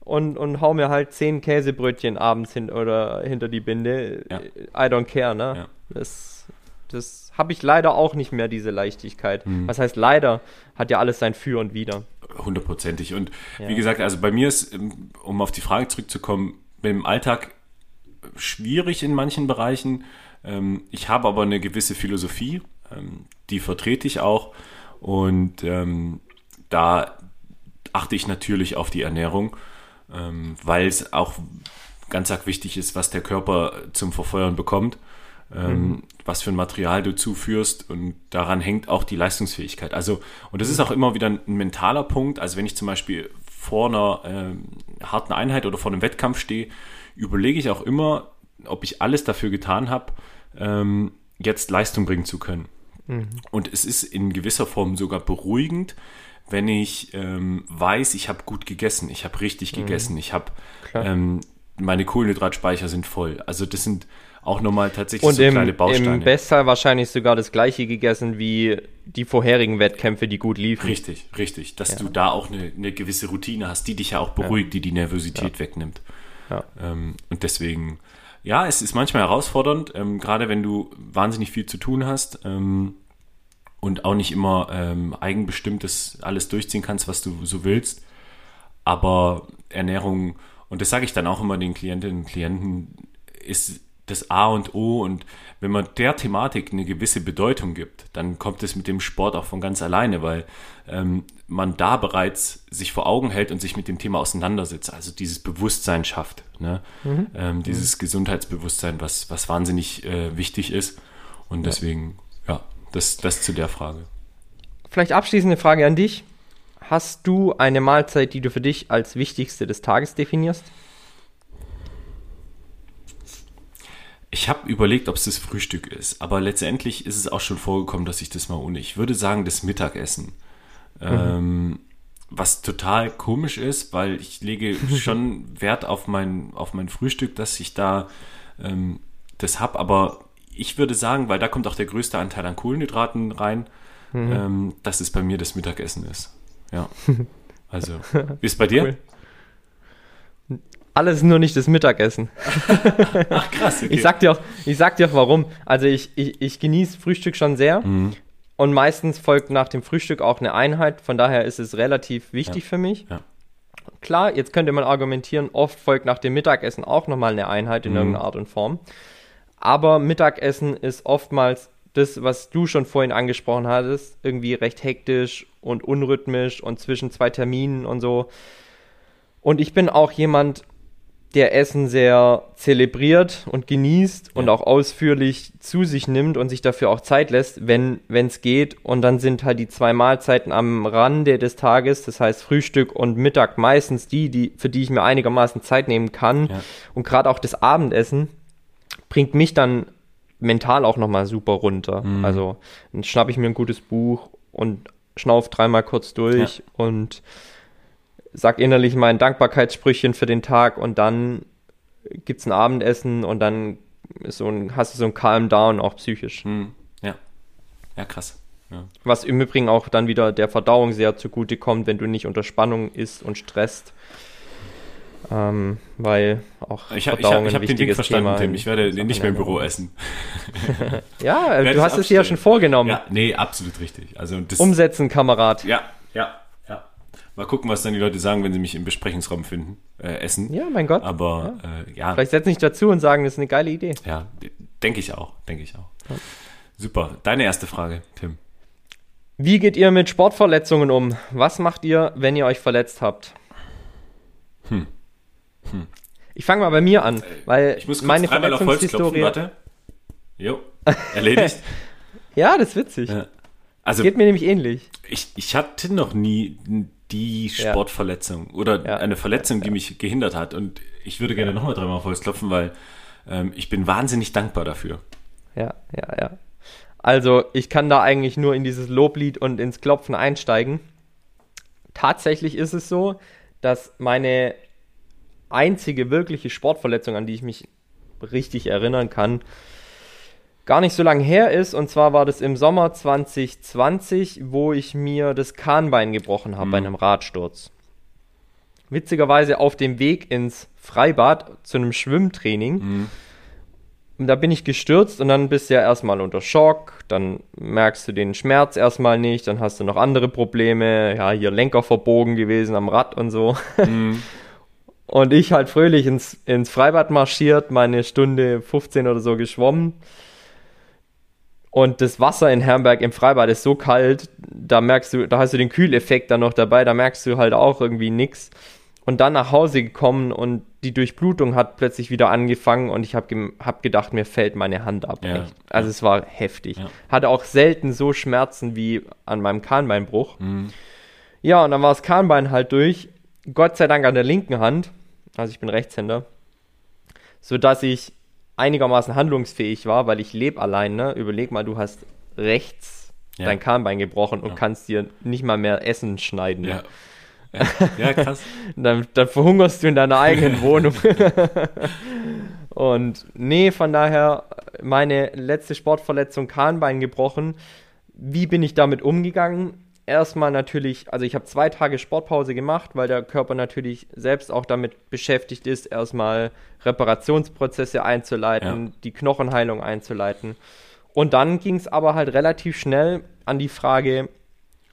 und, und hau mir halt 10 Käsebrötchen abends hin oder hinter die Binde. I don't care, ne? Ja. Das, das habe ich leider auch nicht mehr, diese Leichtigkeit. Mhm. Was heißt leider? Hat ja alles sein Für und Wider. Hundertprozentig. Und Ja. wie gesagt, also bei mir ist, ähm, um auf die Frage zurückzukommen, im Alltag schwierig in manchen Bereichen. Ähm, Ich habe aber eine gewisse Philosophie, ähm, die vertrete ich auch. Und da achte ich natürlich auf die Ernährung, weil es auch ganz arg wichtig ist, was der Körper zum Verfeuern bekommt, ähm, was für ein Material du zuführst und daran hängt auch die Leistungsfähigkeit. Also, und das ist auch immer wieder ein, mentaler Punkt. Also, wenn ich zum Beispiel vor einer ähm, harten Einheit oder vor einem Wettkampf stehe, überlege ich auch immer, ob ich alles dafür getan habe, ähm, jetzt Leistung bringen zu können. Und es ist in gewisser Form sogar beruhigend, wenn ich ähm, weiß, ich habe gut gegessen, ich habe richtig gegessen, ich habe ähm, meine Kohlenhydratspeicher sind voll. Also das sind auch nochmal tatsächlich Und so im, kleine Bausteine. im Bestfall wahrscheinlich sogar das gleiche gegessen wie die vorherigen Wettkämpfe, die gut liefen. richtig, richtig, dass du da auch eine, eine gewisse Routine hast, die dich ja auch beruhigt, die die Nervosität wegnimmt. Ja. Ähm, und deswegen, ja, es ist manchmal herausfordernd, ähm, gerade wenn du wahnsinnig viel zu tun hast ähm, und auch nicht immer ähm, eigenbestimmtes alles durchziehen kannst, was du so willst. Aber Ernährung, und das sage ich dann auch immer den Klientinnen und Klienten, ist das A und O. Und wenn man der Thematik eine gewisse Bedeutung gibt, dann kommt es mit dem Sport auch von ganz alleine, weil ähm, man da bereits sich vor Augen hält und sich mit dem Thema auseinandersetzt. Also dieses Bewusstsein schafft. Ne? Ähm, dieses Gesundheitsbewusstsein, was, was wahnsinnig äh, wichtig ist. Und deswegen, ja, das, das zu der Frage. Vielleicht abschließende Frage an dich. Hast du eine Mahlzeit, die du für dich als wichtigste des Tages definierst? Ich habe überlegt, ob es das Frühstück ist, aber letztendlich ist es auch schon vorgekommen, dass ich das mal ohne. Ich würde sagen, das Mittagessen. Ähm, was total komisch ist, weil ich lege schon Wert auf mein, auf mein Frühstück, dass ich da ähm, das habe, aber ich würde sagen, weil da kommt auch der größte Anteil an Kohlenhydraten rein, ähm, dass es bei mir das Mittagessen ist. Ja. Also, wie ist es bei dir? Cool. Alles nur nicht das Mittagessen. Ach krass, okay. Ich sag dir auch, ich sag dir auch warum. Also ich, ich, ich genieße Frühstück schon sehr Mhm. und meistens folgt nach dem Frühstück auch eine Einheit. Von daher ist es relativ wichtig für mich. Ja. klar, jetzt könnte man argumentieren, oft folgt nach dem Mittagessen auch nochmal eine Einheit in Mhm. irgendeiner Art und Form. Aber Mittagessen ist oftmals das, was du schon vorhin angesprochen hattest, irgendwie recht hektisch und unrhythmisch und zwischen zwei Terminen und so. Und ich bin auch jemand, der Essen sehr zelebriert und genießt und Ja. auch ausführlich zu sich nimmt und sich dafür auch Zeit lässt, wenn es geht. Und dann sind halt die zwei Mahlzeiten am Rande des Tages, das heißt Frühstück und Mittag meistens die, die für die ich mir einigermaßen Zeit nehmen kann. Ja. Und gerade auch das Abendessen bringt mich dann mental auch nochmal super runter. Mhm. Also dann schnappe ich mir ein gutes Buch und schnauf dreimal kurz durch und sag innerlich mein Dankbarkeitssprüchchen für den Tag und dann gibt's ein Abendessen und dann ist so ein, hast du so ein Calm Down auch psychisch. Hm. Ja. Ja, krass. Ja. Was im Übrigen auch dann wieder der Verdauung sehr zugute kommt, wenn du nicht unter Spannung isst und stresst. Ähm, weil auch Ich, hab- ich, Verdauung hab- ich ein habe den Weg wichtiges verstanden, Thema Tim. Ich werde in nicht mehr im Büro essen. Ja, du ich hast es dir ja abstellen. schon vorgenommen. Ja, nee, absolut richtig. Also das, Umsetzen, Kamerad. ja, ja. Mal gucken, was dann die Leute sagen, wenn sie mich im Besprechungsraum finden, äh, essen. Ja, mein Gott. Aber äh, ja, Vielleicht setzen sich dazu und sagen, das ist eine geile Idee. ja, denke ich auch, denke ich auch. Super. Deine erste Frage, Tim. Wie geht ihr mit Sportverletzungen um? Was macht ihr, wenn ihr euch verletzt habt? Ich fange mal bei mir an, weil Ich muss kurz meine Verletzungshistorie. warte. Jo, erledigt. Ja, das ist witzig. Ja. Also Geht mir nämlich ähnlich. ich, ich hatte noch nie die. Sportverletzung oder Ja. eine Verletzung, die mich gehindert hat. Und ich würde gerne nochmal dreimal auf Holz klopfen, weil ähm, ich bin wahnsinnig dankbar dafür. Ja, ja, ja. Also, ich kann da eigentlich nur in dieses Loblied und ins Klopfen einsteigen. Tatsächlich ist es so, dass meine einzige wirkliche Sportverletzung, an die ich mich richtig erinnern kann, gar nicht so lange her ist. Und zwar war das im Sommer 2020, wo ich mir das Kahnbein gebrochen habe bei einem Radsturz. Witzigerweise auf dem Weg ins Freibad zu einem Schwimmtraining. Und da bin ich gestürzt und dann bist du ja erstmal unter Schock, dann merkst du den Schmerz erstmal nicht, dann hast du noch andere Probleme, ja, hier Lenker verbogen gewesen am Rad und so. Und ich halt fröhlich ins, ins Freibad marschiert, meine Stunde 15 oder so geschwommen. Und das Wasser in Herrenberg im Freibad ist so kalt, da merkst du, da hast du den Kühleffekt dann noch dabei, da merkst du halt auch irgendwie nix. Und dann nach Hause gekommen und die Durchblutung hat plötzlich wieder angefangen und ich habe hab gedacht, mir fällt meine Hand ab. Ja. Also es war heftig. Ja. Hatte auch selten so Schmerzen wie an meinem Kahnbeinbruch. Mhm. Ja, und dann war das Kahnbein halt durch. Gott sei Dank an der linken Hand. Also ich bin Rechtshänder. Sodass ich einigermaßen handlungsfähig war, weil ich lebe allein. Ne? Überleg mal, du hast rechts Ja. dein Kahnbein gebrochen und kannst dir nicht mal mehr Essen schneiden. Ja. Ja, ja krass. Dann, dann verhungerst du in deiner eigenen Wohnung. Und nee, von daher, meine letzte Sportverletzung, Kahnbein gebrochen. Wie bin ich damit umgegangen? Erstmal natürlich, also ich habe zwei Tage Sportpause gemacht, weil der Körper natürlich selbst auch damit beschäftigt ist, erstmal Reparationsprozesse einzuleiten, Ja. die Knochenheilung einzuleiten. Und dann ging es aber halt relativ schnell an die Frage,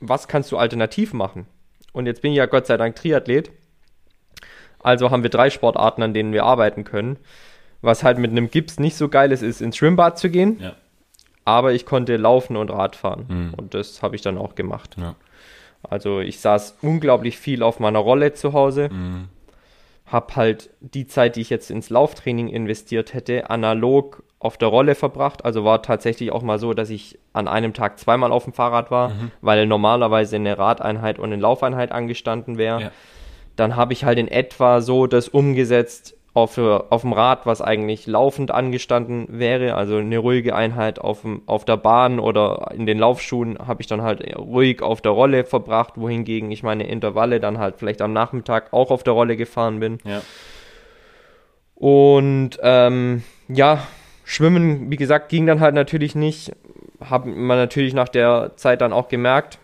was kannst du alternativ machen? Und jetzt bin ich ja Gott sei Dank Triathlet. Also haben wir drei Sportarten, an denen wir arbeiten können. Was halt mit einem Gips nicht so geil ist, ist ins Schwimmbad zu gehen. Ja. Aber ich konnte laufen und Radfahren. Mhm. Und das habe ich dann auch gemacht. Ja. Also ich saß unglaublich viel auf meiner Rolle zu Hause. Mhm. Hab halt die Zeit, die ich jetzt ins Lauftraining investiert hätte, analog auf der Rolle verbracht. Also war tatsächlich auch mal so, dass ich an einem Tag zweimal auf dem Fahrrad war, Mhm. weil normalerweise eine Radeinheit und eine Laufeinheit angestanden wäre. Ja. Dann habe ich halt in etwa so das umgesetzt auf, auf dem Rad, was eigentlich laufend angestanden wäre. Also eine ruhige Einheit auf, dem, auf der Bahn oder in den Laufschuhen habe ich dann halt ruhig auf der Rolle verbracht, wohingegen ich meine Intervalle dann halt vielleicht am Nachmittag auch auf der Rolle gefahren bin. Ja. Und ähm, ja, Schwimmen, wie gesagt, ging dann halt natürlich nicht. Hat man natürlich nach der Zeit dann auch gemerkt.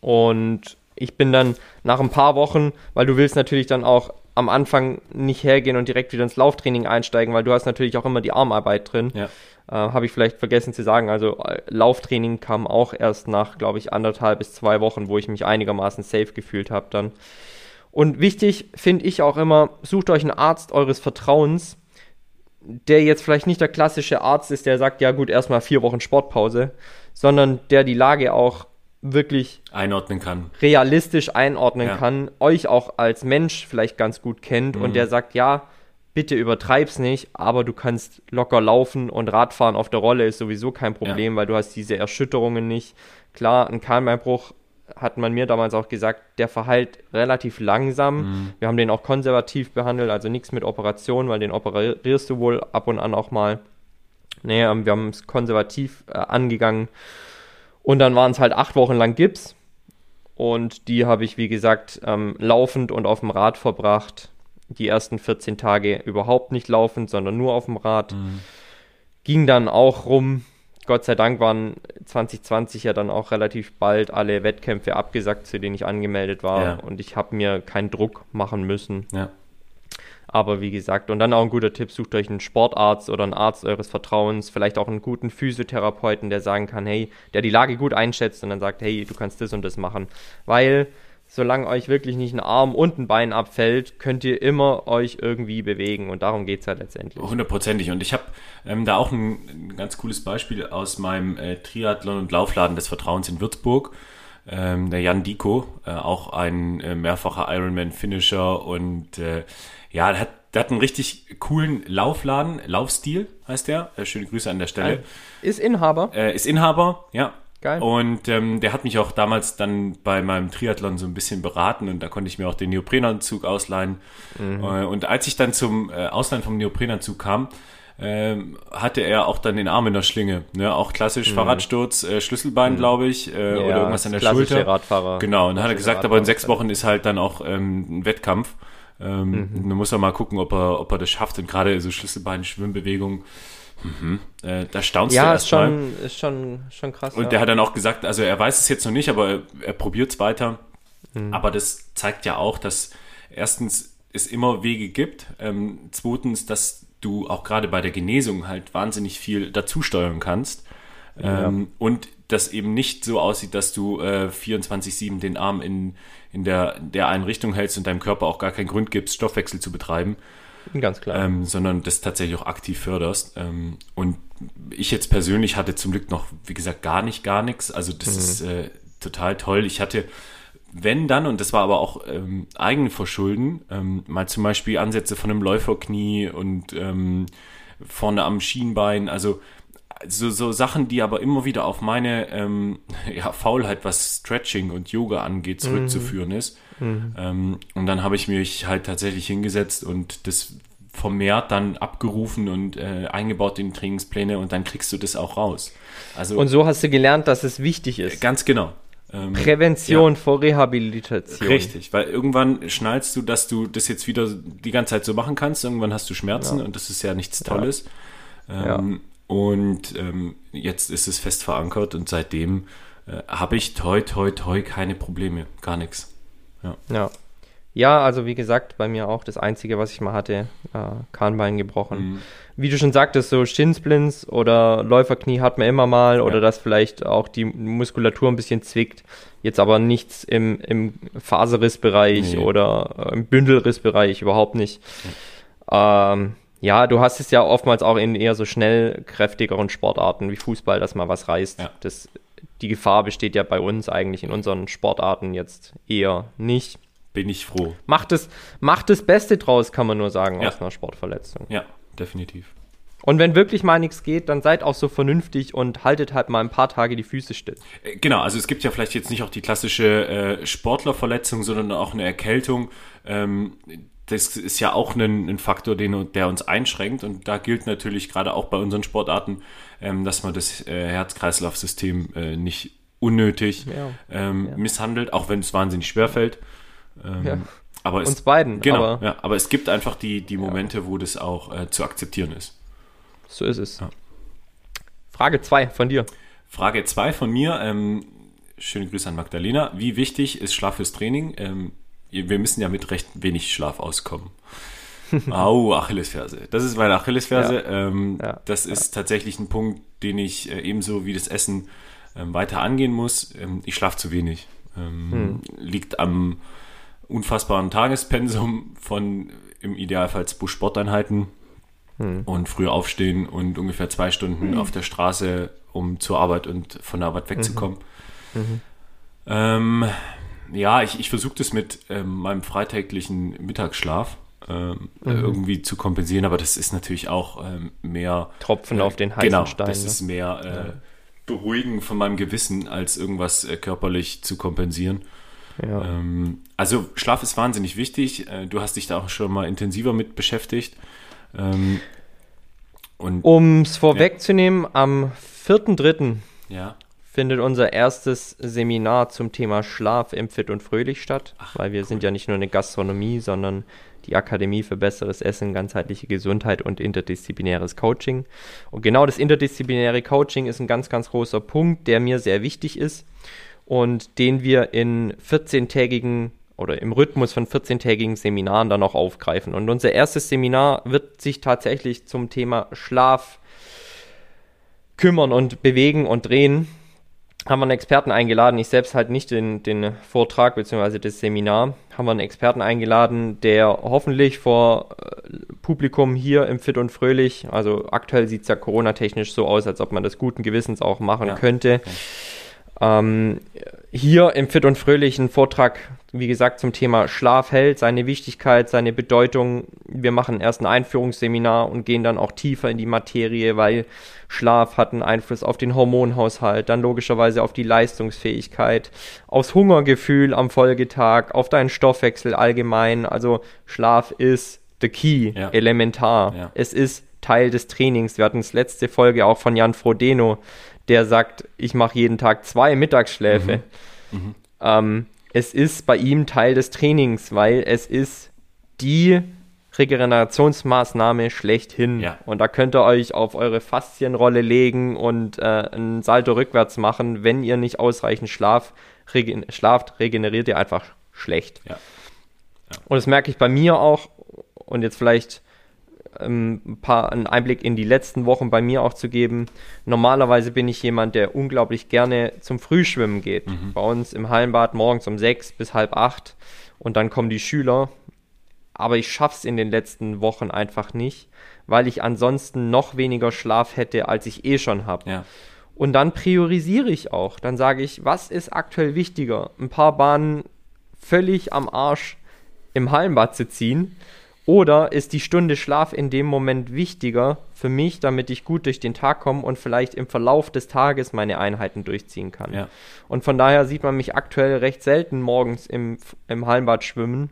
Und ich bin dann nach ein paar Wochen, weil du willst natürlich dann auch am Anfang nicht hergehen und direkt wieder ins Lauftraining einsteigen, weil du hast natürlich auch immer die Armarbeit drin. Ja. Äh, Habe ich vielleicht vergessen zu sagen. Also äh, Lauftraining kam auch erst nach, glaube ich, anderthalb bis zwei Wochen, wo ich mich einigermaßen safe gefühlt habe dann. Und wichtig finde ich auch immer, sucht euch einen Arzt eures Vertrauens, der jetzt vielleicht nicht der klassische Arzt ist, der sagt, ja gut, erstmal vier Wochen Sportpause, sondern der die Lage auch wirklich einordnen kann. Realistisch einordnen ja. kann, euch auch als Mensch vielleicht ganz gut kennt mhm. und der sagt, ja, bitte übertreib's nicht, aber du kannst locker laufen und Radfahren auf der Rolle ist sowieso kein Problem, ja. weil du hast diese Erschütterungen nicht. Klar, ein Kahnbeinbruch hat man mir damals auch gesagt, der verheilt relativ langsam. Mhm. Wir haben den auch konservativ behandelt, also nichts mit Operation, weil den operierst du wohl ab und an auch mal. Nee, ähm, wir haben es konservativ äh, angegangen. Und dann waren es halt acht Wochen lang Gips. Und die habe ich, wie gesagt, ähm, laufend und auf dem Rad verbracht. Die ersten 14 Tage überhaupt nicht laufend, sondern nur auf dem Rad. Mhm. Ging dann auch rum, Gott sei Dank waren 2020 ja dann auch relativ bald alle Wettkämpfe abgesagt, zu denen ich angemeldet war. Ja. Und ich habe mir keinen Druck machen müssen. Ja. Aber wie gesagt, und dann auch ein guter Tipp, sucht euch einen Sportarzt oder einen Arzt eures Vertrauens, vielleicht auch einen guten Physiotherapeuten, der sagen kann, hey, der die Lage gut einschätzt und dann sagt, hey, du kannst das und das machen. Weil solange euch wirklich nicht ein Arm und ein Bein abfällt, könnt ihr immer euch irgendwie bewegen und darum geht es halt letztendlich. Hundertprozentig und ich habe ähm, da auch ein, ein, ganz cooles Beispiel aus meinem äh, Triathlon- und Laufladen des Vertrauens in Würzburg. Ähm, der Jan Diko, äh, auch ein äh, mehrfacher Ironman-Finisher und äh, ja, der hat, der hat einen richtig coolen Laufladen, Laufstil heißt der. Äh, schöne Grüße an der Stelle. Ist Inhaber? Äh, ist Inhaber, ja. Geil. Und ähm, der hat mich auch damals dann bei meinem Triathlon so ein bisschen beraten und da konnte ich mir auch den Neoprenanzug ausleihen. Mhm. Äh, und als ich dann zum äh, Ausleihen vom Neoprenanzug kam, ähm, hatte er auch dann den Arm in der Schlinge. Ne? Auch klassisch mhm. Fahrradsturz, äh, Schlüsselbein, mhm. glaube ich, äh, ja, oder irgendwas an der Schulter. Radfahrer. Genau, und dann hat er gesagt, aber in sechs Wochen ist halt dann auch ähm, ein Wettkampf. Ähm, mhm. Man muss auch mal gucken, ob er, ob er das schafft. Und gerade so Schlüsselbein, Schwimmbewegung, Mhm. Äh, da staunst ja, du erstmal. Ja, ist, ist schon, schon krass. Und ja. der hat dann auch gesagt, also er weiß es jetzt noch nicht, aber er, er probiert es weiter. Mhm. Aber das zeigt ja auch, dass erstens es immer Wege gibt, ähm, zweitens, dass du auch gerade bei der Genesung halt wahnsinnig viel dazu steuern kannst. Ähm, ja. Und das eben nicht so aussieht, dass du äh, 24-7 den Arm in, in der, der einen Richtung hältst und deinem Körper auch gar keinen Grund gibst, Stoffwechsel zu betreiben, Ganz klar. Ähm, sondern das tatsächlich auch aktiv förderst. Ähm, und ich jetzt persönlich hatte zum Glück noch, wie gesagt, gar nicht, gar nichts. Also das mhm. ist äh, total toll. Ich hatte, wenn dann, und das war aber auch ähm, eigene Verschulden, ähm, mal zum Beispiel Ansätze von einem Läuferknie und ähm, vorne am Schienbein, also so, so Sachen, die aber immer wieder auf meine ähm, ja, Faulheit, was Stretching und Yoga angeht, zurückzuführen mhm. ist. Mhm. Ähm, und dann habe ich mich halt tatsächlich hingesetzt und das vermehrt dann abgerufen und äh, eingebaut in Trainingspläne und dann kriegst du das auch raus. Also, und so hast du gelernt, dass es wichtig ist. Ganz genau. Ähm, Prävention ja. vor Rehabilitation. Richtig, weil irgendwann schnallst du, dass du das jetzt wieder die ganze Zeit so machen kannst. Irgendwann hast du Schmerzen ja. und das ist ja nichts Tolles. Ja. Ähm, und ähm, jetzt ist es fest verankert und seitdem äh, habe ich toi, toi, toi keine Probleme, gar nichts. Ja. ja. Ja, also wie gesagt, bei mir auch das Einzige, was ich mal hatte, äh, Kahnbein gebrochen. Mhm. Wie du schon sagtest, so Shinsplints oder Läuferknie hat man immer mal ja. oder dass vielleicht auch die Muskulatur ein bisschen zwickt. Jetzt aber nichts im, im Faserrissbereich nee. oder äh, im Bündelrissbereich, überhaupt nicht. Ja. Ähm, ja, du hast es ja oftmals auch in eher so schnell kräftigeren Sportarten wie Fußball, dass mal was reißt. Ja. Das, die Gefahr besteht ja bei uns eigentlich in unseren Sportarten jetzt eher nicht bin ich froh. Macht das, macht das Beste draus, kann man nur sagen, ja. aus einer Sportverletzung. Ja, definitiv. Und wenn wirklich mal nichts geht, dann seid auch so vernünftig und haltet halt mal ein paar Tage die Füße still. Äh, genau, also es gibt ja vielleicht jetzt nicht auch die klassische äh, Sportlerverletzung, sondern auch eine Erkältung. Ähm, das ist ja auch ein, ein, Faktor, den, der uns einschränkt. Und da gilt natürlich gerade auch bei unseren Sportarten, ähm, dass man das äh, Herz-Kreislauf-System äh, nicht unnötig ja. Ähm, ja. misshandelt, auch wenn es wahnsinnig schwer fällt. Ähm, ja. aber es, Uns beiden. Genau, aber, ja, aber es gibt einfach die, die Momente, wo das auch äh, zu akzeptieren ist. So ist es. Frage 2 von dir. Frage 2 von mir. Ähm, schöne Grüße an Magdalena. Wie wichtig ist Schlaf fürs Training? Ähm, wir müssen ja mit recht wenig Schlaf auskommen. Au, Achillesferse. Das ist meine Achillesferse. Ja. Ähm, ja. Das ist tatsächlich ein Punkt, den ich äh, ebenso wie das Essen ähm, weiter angehen muss. Ähm, ich schlafe zu wenig. Ähm, hm. Liegt am unfassbaren Tagespensum von im Idealfall zwei Sporteinheiten hm. und früh aufstehen und ungefähr zwei Stunden hm. auf der Straße, um zur Arbeit und von der Arbeit wegzukommen. Mhm. Mhm. Ja, ich, ich versuche das mit ähm, meinem freitäglichen Mittagsschlaf ähm, mhm. irgendwie zu kompensieren, aber das ist natürlich auch ähm, mehr Tropfen äh, auf den heißen genau, Stein. Das ne? ist mehr äh, ja. beruhigen von meinem Gewissen, als irgendwas äh, körperlich zu kompensieren. Ja. Ähm, also Schlaf ist wahnsinnig wichtig. Äh, du hast dich da auch schon mal intensiver mit beschäftigt. Ähm, um es vorwegzunehmen, ja. am 4.3. Ja. Findet unser erstes Seminar zum Thema Schlaf im Fit und Fröhlich statt, Ach, weil wir cool. sind ja nicht nur eine Gastronomie, sondern die Akademie für besseres Essen, ganzheitliche Gesundheit und interdisziplinäres Coaching. Und genau das interdisziplinäre Coaching ist ein ganz, ganz großer Punkt, der mir sehr wichtig ist und den wir in 14-tägigen oder im Rhythmus von 14-tägigen Seminaren dann auch aufgreifen. Und unser erstes Seminar wird sich tatsächlich zum Thema Schlaf kümmern und bewegen und drehen. Haben wir einen Experten eingeladen, ich selbst halt nicht den, den Vortrag bzw. das Seminar, haben wir einen Experten eingeladen, der hoffentlich vor äh, Publikum hier im Fit und Fröhlich, also aktuell sieht es ja Corona-technisch so aus, als ob man das guten Gewissens auch machen ja. könnte. Okay ähm, hier im Fit und Fröhlichen Vortrag, wie gesagt, zum Thema Schlaf hält, seine Wichtigkeit, seine Bedeutung. Wir machen erst ein Einführungsseminar und gehen dann auch tiefer in die Materie, weil Schlaf hat einen Einfluss auf den Hormonhaushalt, dann logischerweise auf die Leistungsfähigkeit, aufs Hungergefühl am Folgetag, auf deinen Stoffwechsel allgemein. Also Schlaf ist the key, ja. elementar. Ja. Es ist Teil des Trainings. Wir hatten es letzte Folge auch von Jan Frodeno, der sagt, ich mache jeden Tag zwei Mittagsschläfe. Mhm. Mhm. Ähm, es ist bei ihm Teil des Trainings, weil es ist die Regenerationsmaßnahme schlechthin. Ja. Und da könnt ihr euch auf eure Faszienrolle legen und äh, ein Salto rückwärts machen. Wenn ihr nicht ausreichend Schlaf, regen schlaft, regeneriert ihr einfach schlecht. Ja. Ja. Und das merke ich bei mir auch. Und jetzt vielleicht ähm, ein paar einen Einblick in die letzten Wochen bei mir auch zu geben. Normalerweise bin ich jemand, der unglaublich gerne zum Frühschwimmen geht. Mhm. Bei uns im Hallenbad morgens um sechs bis halb acht und dann kommen die Schüler. Aber ich schaff's in den letzten Wochen einfach nicht, weil ich ansonsten noch weniger Schlaf hätte, als ich eh schon habe. Ja. Und dann priorisiere ich auch. Dann sage ich, was ist aktuell wichtiger? Ein paar Bahnen völlig am Arsch im Hallenbad zu ziehen oder ist die Stunde Schlaf in dem Moment wichtiger für mich, damit ich gut durch den Tag komme und vielleicht im Verlauf des Tages meine Einheiten durchziehen kann? Ja. Und von daher sieht man mich aktuell recht selten morgens im, im Hallenbad schwimmen,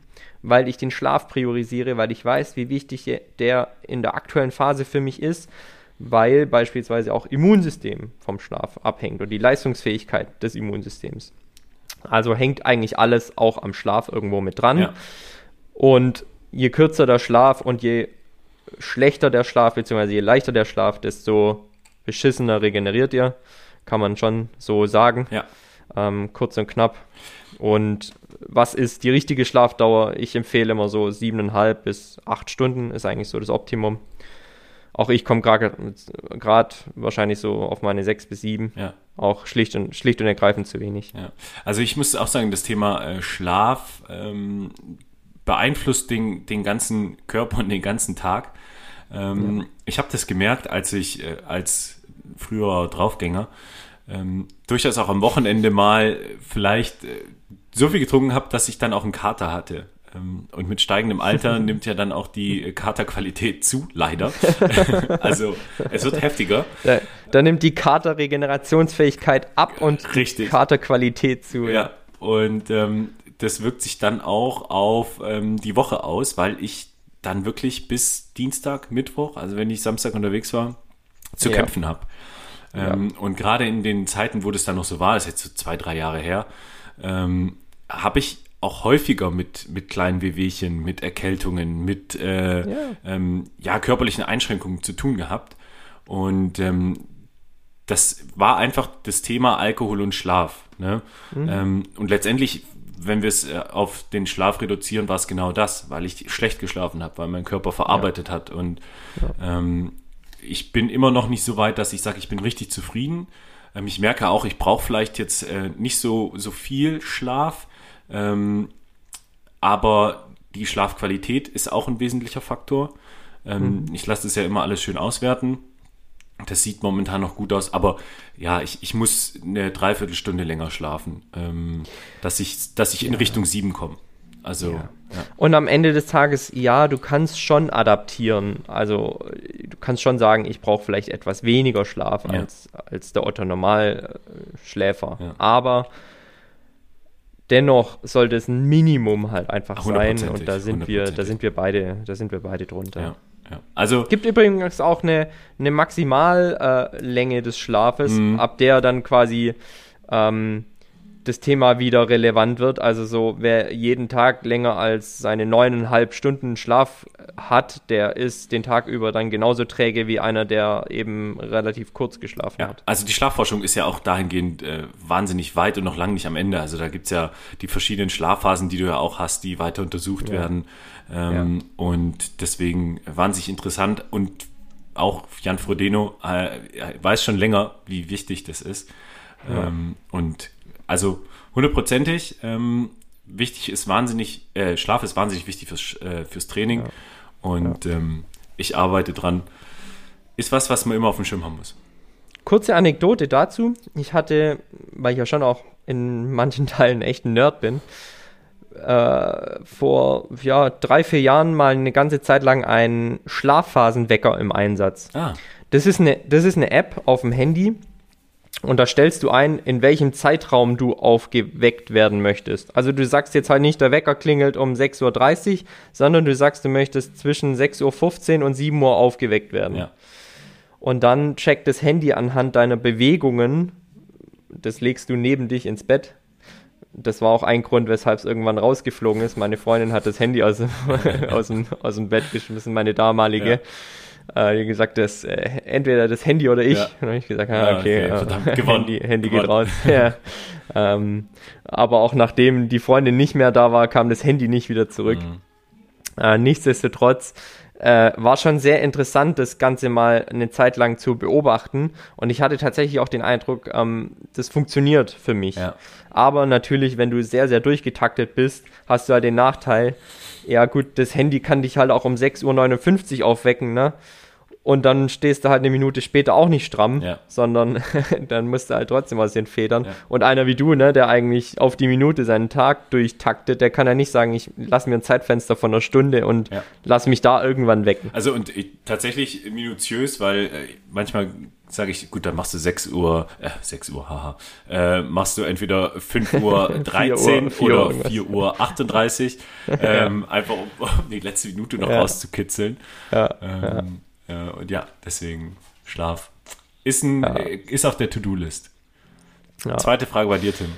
weil ich den Schlaf priorisiere, weil ich weiß, wie wichtig der in der aktuellen Phase für mich ist, weil beispielsweise auch Immunsystem vom Schlaf abhängt und die Leistungsfähigkeit des Immunsystems. Also hängt eigentlich alles auch am Schlaf irgendwo mit dran. Ja. Und je kürzer der Schlaf und je schlechter der Schlaf, beziehungsweise je leichter der Schlaf, desto beschissener regeneriert ihr. Kann man schon so sagen. Ja. Ähm, kurz und knapp. Und was ist die richtige Schlafdauer? Ich empfehle immer so siebeneinhalb bis acht Stunden ist eigentlich so das Optimum. Auch ich komme gerade wahrscheinlich so auf meine sechs bis sieben. Ja. Auch schlicht und, schlicht und ergreifend zu wenig. Ja. Also ich muss auch sagen, das Thema äh, Schlaf ähm, beeinflusst den, den ganzen Körper und den ganzen Tag. Ähm, ja. Ich habe das gemerkt, als ich äh, als früherer Draufgänger ähm, durchaus auch am Wochenende mal vielleicht äh, so viel getrunken habe, dass ich dann auch einen Kater hatte. Ähm, und mit steigendem Alter nimmt ja dann auch die Katerqualität zu, leider. also es wird heftiger. Da, da nimmt die Katerregenerationsfähigkeit ab und Richtig. die Katerqualität zu. Ja, und ähm, das wirkt sich dann auch auf ähm, die Woche aus, weil ich dann wirklich bis Dienstag, Mittwoch, also wenn ich Samstag unterwegs war, zu ja. kämpfen habe. Ähm, ja. Und gerade in den Zeiten, wo das dann noch so war, das ist jetzt so zwei, drei Jahre her, ähm, habe ich auch häufiger mit, mit kleinen Wehwehchen, mit Erkältungen, mit äh, ja. Ähm, ja, körperlichen Einschränkungen zu tun gehabt. Und ähm, das war einfach das Thema Alkohol und Schlaf. Ne? Mhm. Ähm, und letztendlich wenn wir es äh, auf den Schlaf reduzieren, war es genau das, weil ich schlecht geschlafen habe, weil mein Körper verarbeitet ja. hat. Und ja. ähm, ich bin immer noch nicht so weit, dass ich sage, ich bin richtig zufrieden. Ähm, ich merke auch, ich brauche vielleicht jetzt äh, nicht so, so viel Schlaf. Ähm, aber die Schlafqualität ist auch ein wesentlicher Faktor. Ähm, mhm. Ich lasse das ja immer alles schön auswerten. Das sieht momentan noch gut aus, aber ja, ich, ich muss eine Dreiviertelstunde länger schlafen, ähm, dass ich, dass ich in Richtung sieben komme. Also. Ja. Ja. Und am Ende des Tages, ja, du kannst schon adaptieren. Also du kannst schon sagen, ich brauche vielleicht etwas weniger Schlaf als, als der Otto Normalschläfer. Aber dennoch sollte es ein Minimum halt einfach sein. Und da sind wir, da sind wir beide, da sind wir beide drunter. Ja. Ja. Also gibt übrigens auch eine, eine Maximallänge äh, des Schlafes, mhm. ab der dann quasi ähm, das Thema wieder relevant wird. Also so, wer jeden Tag länger als seine neuneinhalb Stunden Schlaf hat, der ist den Tag über dann genauso träge wie einer, der eben relativ kurz geschlafen ja, hat. Also die Schlafforschung ist ja auch dahingehend äh, wahnsinnig weit und noch lange nicht am Ende. Also da gibt es ja die verschiedenen Schlafphasen, die du ja auch hast, die weiter untersucht ja. werden. Ähm, ja. Und deswegen wahnsinnig interessant und auch Jan Frodeno äh, weiß schon länger, wie wichtig das ist. Ähm, und also hundertprozentig. Ähm, wichtig ist wahnsinnig, äh, Schlaf ist wahnsinnig wichtig fürs, äh, fürs Training. Ja. Und ja. Ähm, ich arbeite dran. Ist was, was man immer auf dem Schirm haben muss. Kurze Anekdote dazu. Ich hatte, weil ich ja schon auch in manchen Teilen echt ein Nerd bin, äh, vor ja, drei, vier Jahren mal eine ganze Zeit lang einen Schlafphasenwecker im Einsatz. Ah. Das ist, eine, das ist eine App auf dem Handy, und da stellst du ein, in welchem Zeitraum du aufgeweckt werden möchtest. Also du sagst jetzt halt nicht, der Wecker klingelt um 6.30 Uhr, sondern du sagst, du möchtest zwischen 6.15 Uhr und 7 Uhr aufgeweckt werden. Ja. Und dann checkt das Handy anhand deiner Bewegungen, das legst du neben dich ins Bett. Das war auch ein Grund, weshalb es irgendwann rausgeflogen ist. Meine Freundin hat das Handy aus, aus, dem, aus dem Bett geschmissen, meine damalige. Ja äh, gesagt, das, äh, entweder das Handy oder ich. Ja. Und habe ich gesagt, ah, okay, ja, okay äh, Handy, Handy geht raus. ja. ähm, aber auch nachdem die Freundin nicht mehr da war, kam das Handy nicht wieder zurück. Mhm. Äh, nichtsdestotrotz äh, war schon sehr interessant, das Ganze mal eine Zeit lang zu beobachten. Und ich hatte tatsächlich auch den Eindruck, ähm, das funktioniert für mich. Ja. Aber natürlich, wenn du sehr, sehr durchgetaktet bist, hast du halt den Nachteil, ja gut, das Handy kann dich halt auch um 6.59 Uhr aufwecken, ne? Und dann stehst du halt eine Minute später auch nicht stramm, ja. sondern dann musst du halt trotzdem aus den Federn. Ja. Und einer wie du, ne, der eigentlich auf die Minute seinen Tag durchtaktet, der kann ja nicht sagen, ich lasse mir ein Zeitfenster von einer Stunde und ja. lass mich da irgendwann wecken. Also und ich, tatsächlich minutiös, weil äh, manchmal sage ich, gut, dann machst du 6 Uhr, äh, 6 Uhr, haha, äh, machst du entweder 5 Uhr 13 4 Uhr, 4 oder 4 Uhr 38, ähm, einfach um, um, die letzte Minute noch ja. rauszukitzeln. Ja, ähm, ja. und ja, deswegen Schlaf. Ist, ein, ja. ist auf der To-Do-List. Zweite Frage bei dir, Tim.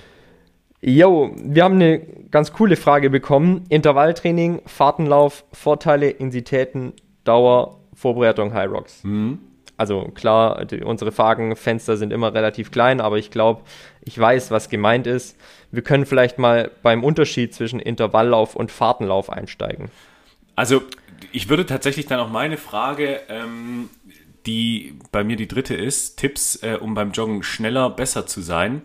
Jo, wir haben eine ganz coole Frage bekommen. Intervalltraining, Fahrtenlauf, Vorteile, Intensitäten, Dauer, Vorbereitung High Rocks. Mhm. Also klar, die, unsere Fagenfenster sind immer relativ klein, aber ich glaube, ich weiß, was gemeint ist. Wir können vielleicht mal beim Unterschied zwischen Intervalllauf und Fahrtenlauf einsteigen. Also ich würde tatsächlich dann auch meine Frage, ähm, die bei mir die dritte ist, Tipps, äh, um beim Joggen schneller, besser zu sein.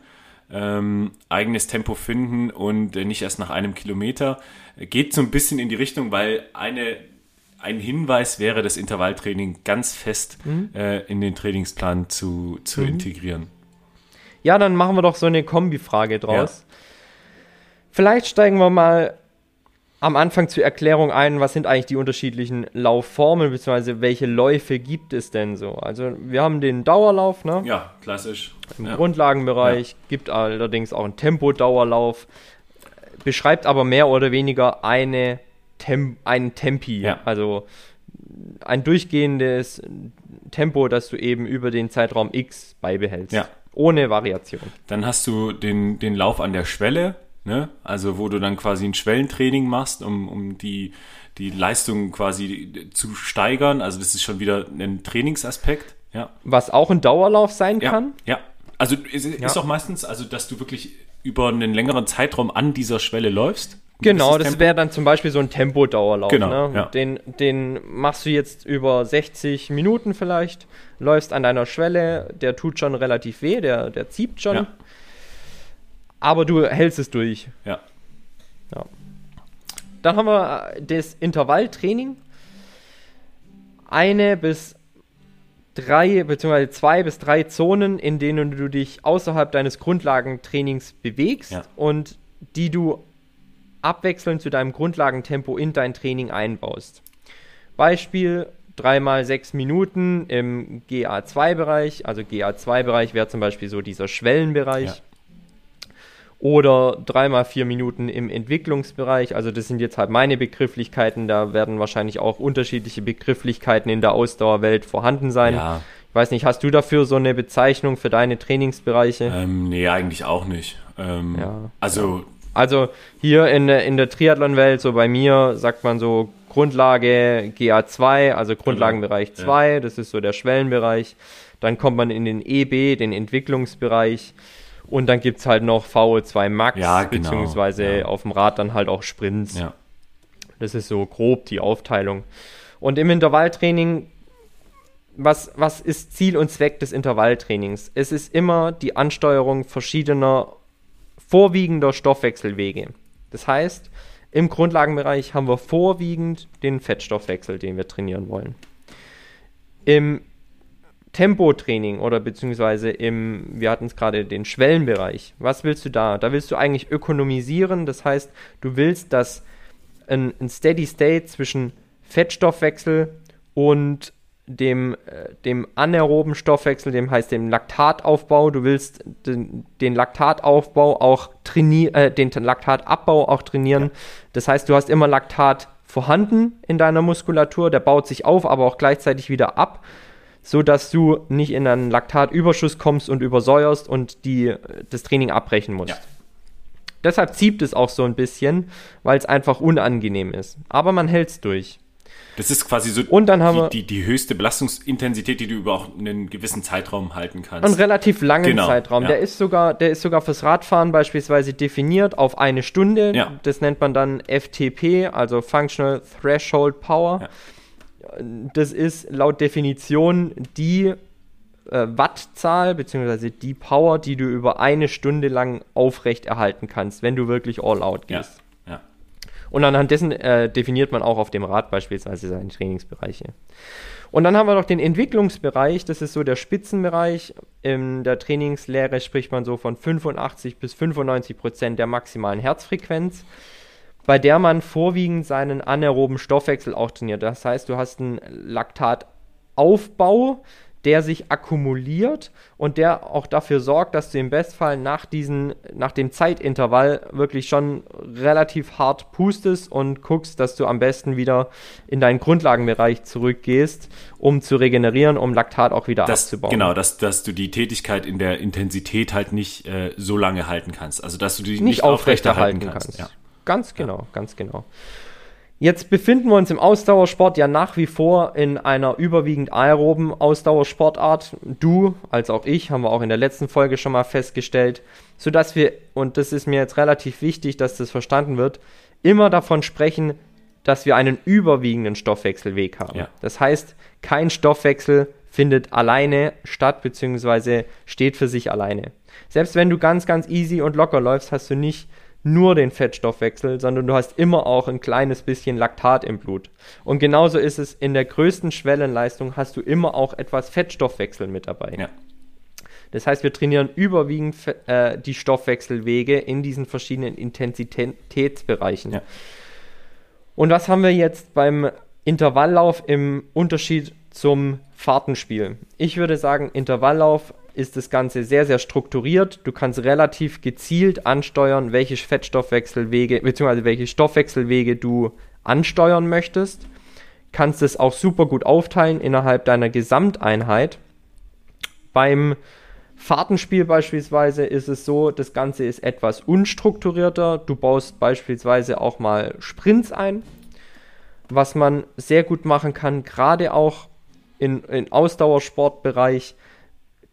Ähm, eigenes Tempo finden und äh, nicht erst nach einem Kilometer. Geht so ein bisschen in die Richtung, weil eine ein Hinweis wäre, das Intervalltraining ganz fest mhm. äh, in den Trainingsplan zu, zu mhm. integrieren. Ja, dann machen wir doch so eine Kombifrage draus. Ja. Vielleicht steigen wir mal am Anfang zur Erklärung ein, was sind eigentlich die unterschiedlichen Laufformen, beziehungsweise welche Läufe gibt es denn so? Also wir haben den Dauerlauf, ne? Ja, klassisch. Im ja. Grundlagenbereich, ja. gibt allerdings auch einen Tempodauerlauf, beschreibt aber mehr oder weniger eine Tem ein Tempi, ja. also ein durchgehendes Tempo, das du eben über den Zeitraum X beibehältst. Ja. Ohne Variation. Dann hast du den, den Lauf an der Schwelle, ne? also wo du dann quasi ein Schwellentraining machst, um, um die, die Leistung quasi zu steigern. Also das ist schon wieder ein Trainingsaspekt. Ja. Was auch ein Dauerlauf sein ja. kann. Ja, also ist ja. auch meistens, also dass du wirklich über einen längeren Zeitraum an dieser Schwelle läufst. Genau, das wäre dann zum Beispiel so ein Tempodauerlauf. Genau, ne? ja. den, den machst du jetzt über 60 Minuten vielleicht, läufst an deiner Schwelle, der tut schon relativ weh, der, der zieht schon. Ja. Aber du hältst es durch. Ja. ja. dann haben wir äh, das Intervalltraining. Eine bis drei, beziehungsweise zwei bis drei Zonen, in denen du dich außerhalb deines Grundlagentrainings bewegst und die du abwechselnd zu deinem Grundlagentempo in dein Training einbaust. Beispiel dreimal sechs Minuten im GA2-Bereich. Also GA2-Bereich wäre zum Beispiel so dieser Schwellenbereich. Ja. Oder dreimal vier Minuten im Entwicklungsbereich. Also das sind jetzt halt meine Begrifflichkeiten. Da werden wahrscheinlich auch unterschiedliche Begrifflichkeiten in der Ausdauerwelt vorhanden sein. Ja. Ich weiß nicht, hast du dafür so eine Bezeichnung für deine Trainingsbereiche? Ähm, nee, eigentlich auch nicht. Ähm, ja. Also also hier in, in der Triathlon-Welt, so bei mir, sagt man so Grundlage GA2, also Grundlagenbereich 2, ja. das ist so der Schwellenbereich. Dann kommt man in den EB, den Entwicklungsbereich. Und dann gibt es halt noch VO2 Max, ja, genau. beziehungsweise ja. auf dem Rad dann halt auch Sprints. Ja. Das ist so grob die Aufteilung. Und im Intervalltraining, was, was ist Ziel und Zweck des Intervalltrainings? Es ist immer die Ansteuerung verschiedener vorwiegender Stoffwechselwege. Das heißt, im Grundlagenbereich haben wir vorwiegend den Fettstoffwechsel, den wir trainieren wollen. Im Tempotraining oder beziehungsweise im, wir hatten es gerade, den Schwellenbereich. Was willst du da? Da willst du eigentlich ökonomisieren. Das heißt, du willst, dass ein, ein Steady State zwischen Fettstoffwechsel und dem, äh, dem anaeroben Stoffwechsel, dem heißt dem Laktataufbau. Du willst den, den Laktataufbau auch trainieren, äh, den Laktatabbau auch trainieren. Ja. Das heißt, du hast immer Laktat vorhanden in deiner Muskulatur, der baut sich auf, aber auch gleichzeitig wieder ab, so dass du nicht in einen Laktatüberschuss kommst und übersäuerst und die, das Training abbrechen musst. Ja. Deshalb zieht es auch so ein bisschen, weil es einfach unangenehm ist. Aber man hält es durch. Das ist quasi so und dann haben die, die, die, höchste Belastungsintensität, die du über auch einen gewissen Zeitraum halten kannst. Einen relativ langen genau, Zeitraum. Ja. Der, ist sogar, der ist sogar fürs Radfahren beispielsweise definiert auf eine Stunde. Ja. Das nennt man dann FTP, also Functional Threshold Power. Ja. Das ist laut Definition die äh, Wattzahl bzw. die Power, die du über eine Stunde lang aufrecht erhalten kannst, wenn du wirklich all out gehst. Und anhand dessen äh, definiert man auch auf dem Rad beispielsweise seine Trainingsbereiche. Und dann haben wir noch den Entwicklungsbereich, das ist so der Spitzenbereich. In der Trainingslehre spricht man so von 85 bis 95 Prozent der maximalen Herzfrequenz, bei der man vorwiegend seinen anaeroben Stoffwechsel auch trainiert. Das heißt, du hast einen Laktataufbau, der sich akkumuliert und der auch dafür sorgt, dass du im Bestfall nach, diesen, nach dem Zeitintervall wirklich schon relativ hart pustest und guckst, dass du am besten wieder in deinen Grundlagenbereich zurückgehst, um zu regenerieren, um Laktat auch wieder das, abzubauen. Genau, dass, dass du die Tätigkeit in der Intensität halt nicht äh, so lange halten kannst. Also dass du die nicht, nicht aufrechterhalten kannst. kannst. Ja. Ganz genau, ja. ganz genau. Jetzt befinden wir uns im Ausdauersport ja nach wie vor in einer überwiegend aeroben Ausdauersportart. Du, als auch ich, haben wir auch in der letzten Folge schon mal festgestellt, sodass wir, und das ist mir jetzt relativ wichtig, dass das verstanden wird, immer davon sprechen, dass wir einen überwiegenden Stoffwechselweg haben. Ja. Das heißt, kein Stoffwechsel findet alleine statt, beziehungsweise steht für sich alleine. Selbst wenn du ganz, ganz easy und locker läufst, hast du nicht nur den Fettstoffwechsel, sondern du hast immer auch ein kleines bisschen Laktat im Blut. Und genauso ist es in der größten Schwellenleistung hast du immer auch etwas Fettstoffwechsel mit dabei. Ja. Das heißt, wir trainieren überwiegend äh, die Stoffwechselwege in diesen verschiedenen Intensitätsbereichen. Ja. Und was haben wir jetzt beim Intervalllauf im Unterschied zum Fahrtenspiel? Ich würde sagen, Intervalllauf ist das Ganze sehr, sehr strukturiert. Du kannst relativ gezielt ansteuern, welche Fettstoffwechselwege bzw. welche Stoffwechselwege du ansteuern möchtest. Kannst es auch super gut aufteilen innerhalb deiner Gesamteinheit. Beim Fahrtenspiel beispielsweise ist es so, das Ganze ist etwas unstrukturierter. Du baust beispielsweise auch mal Sprints ein, was man sehr gut machen kann, gerade auch im in Ausdauersportbereich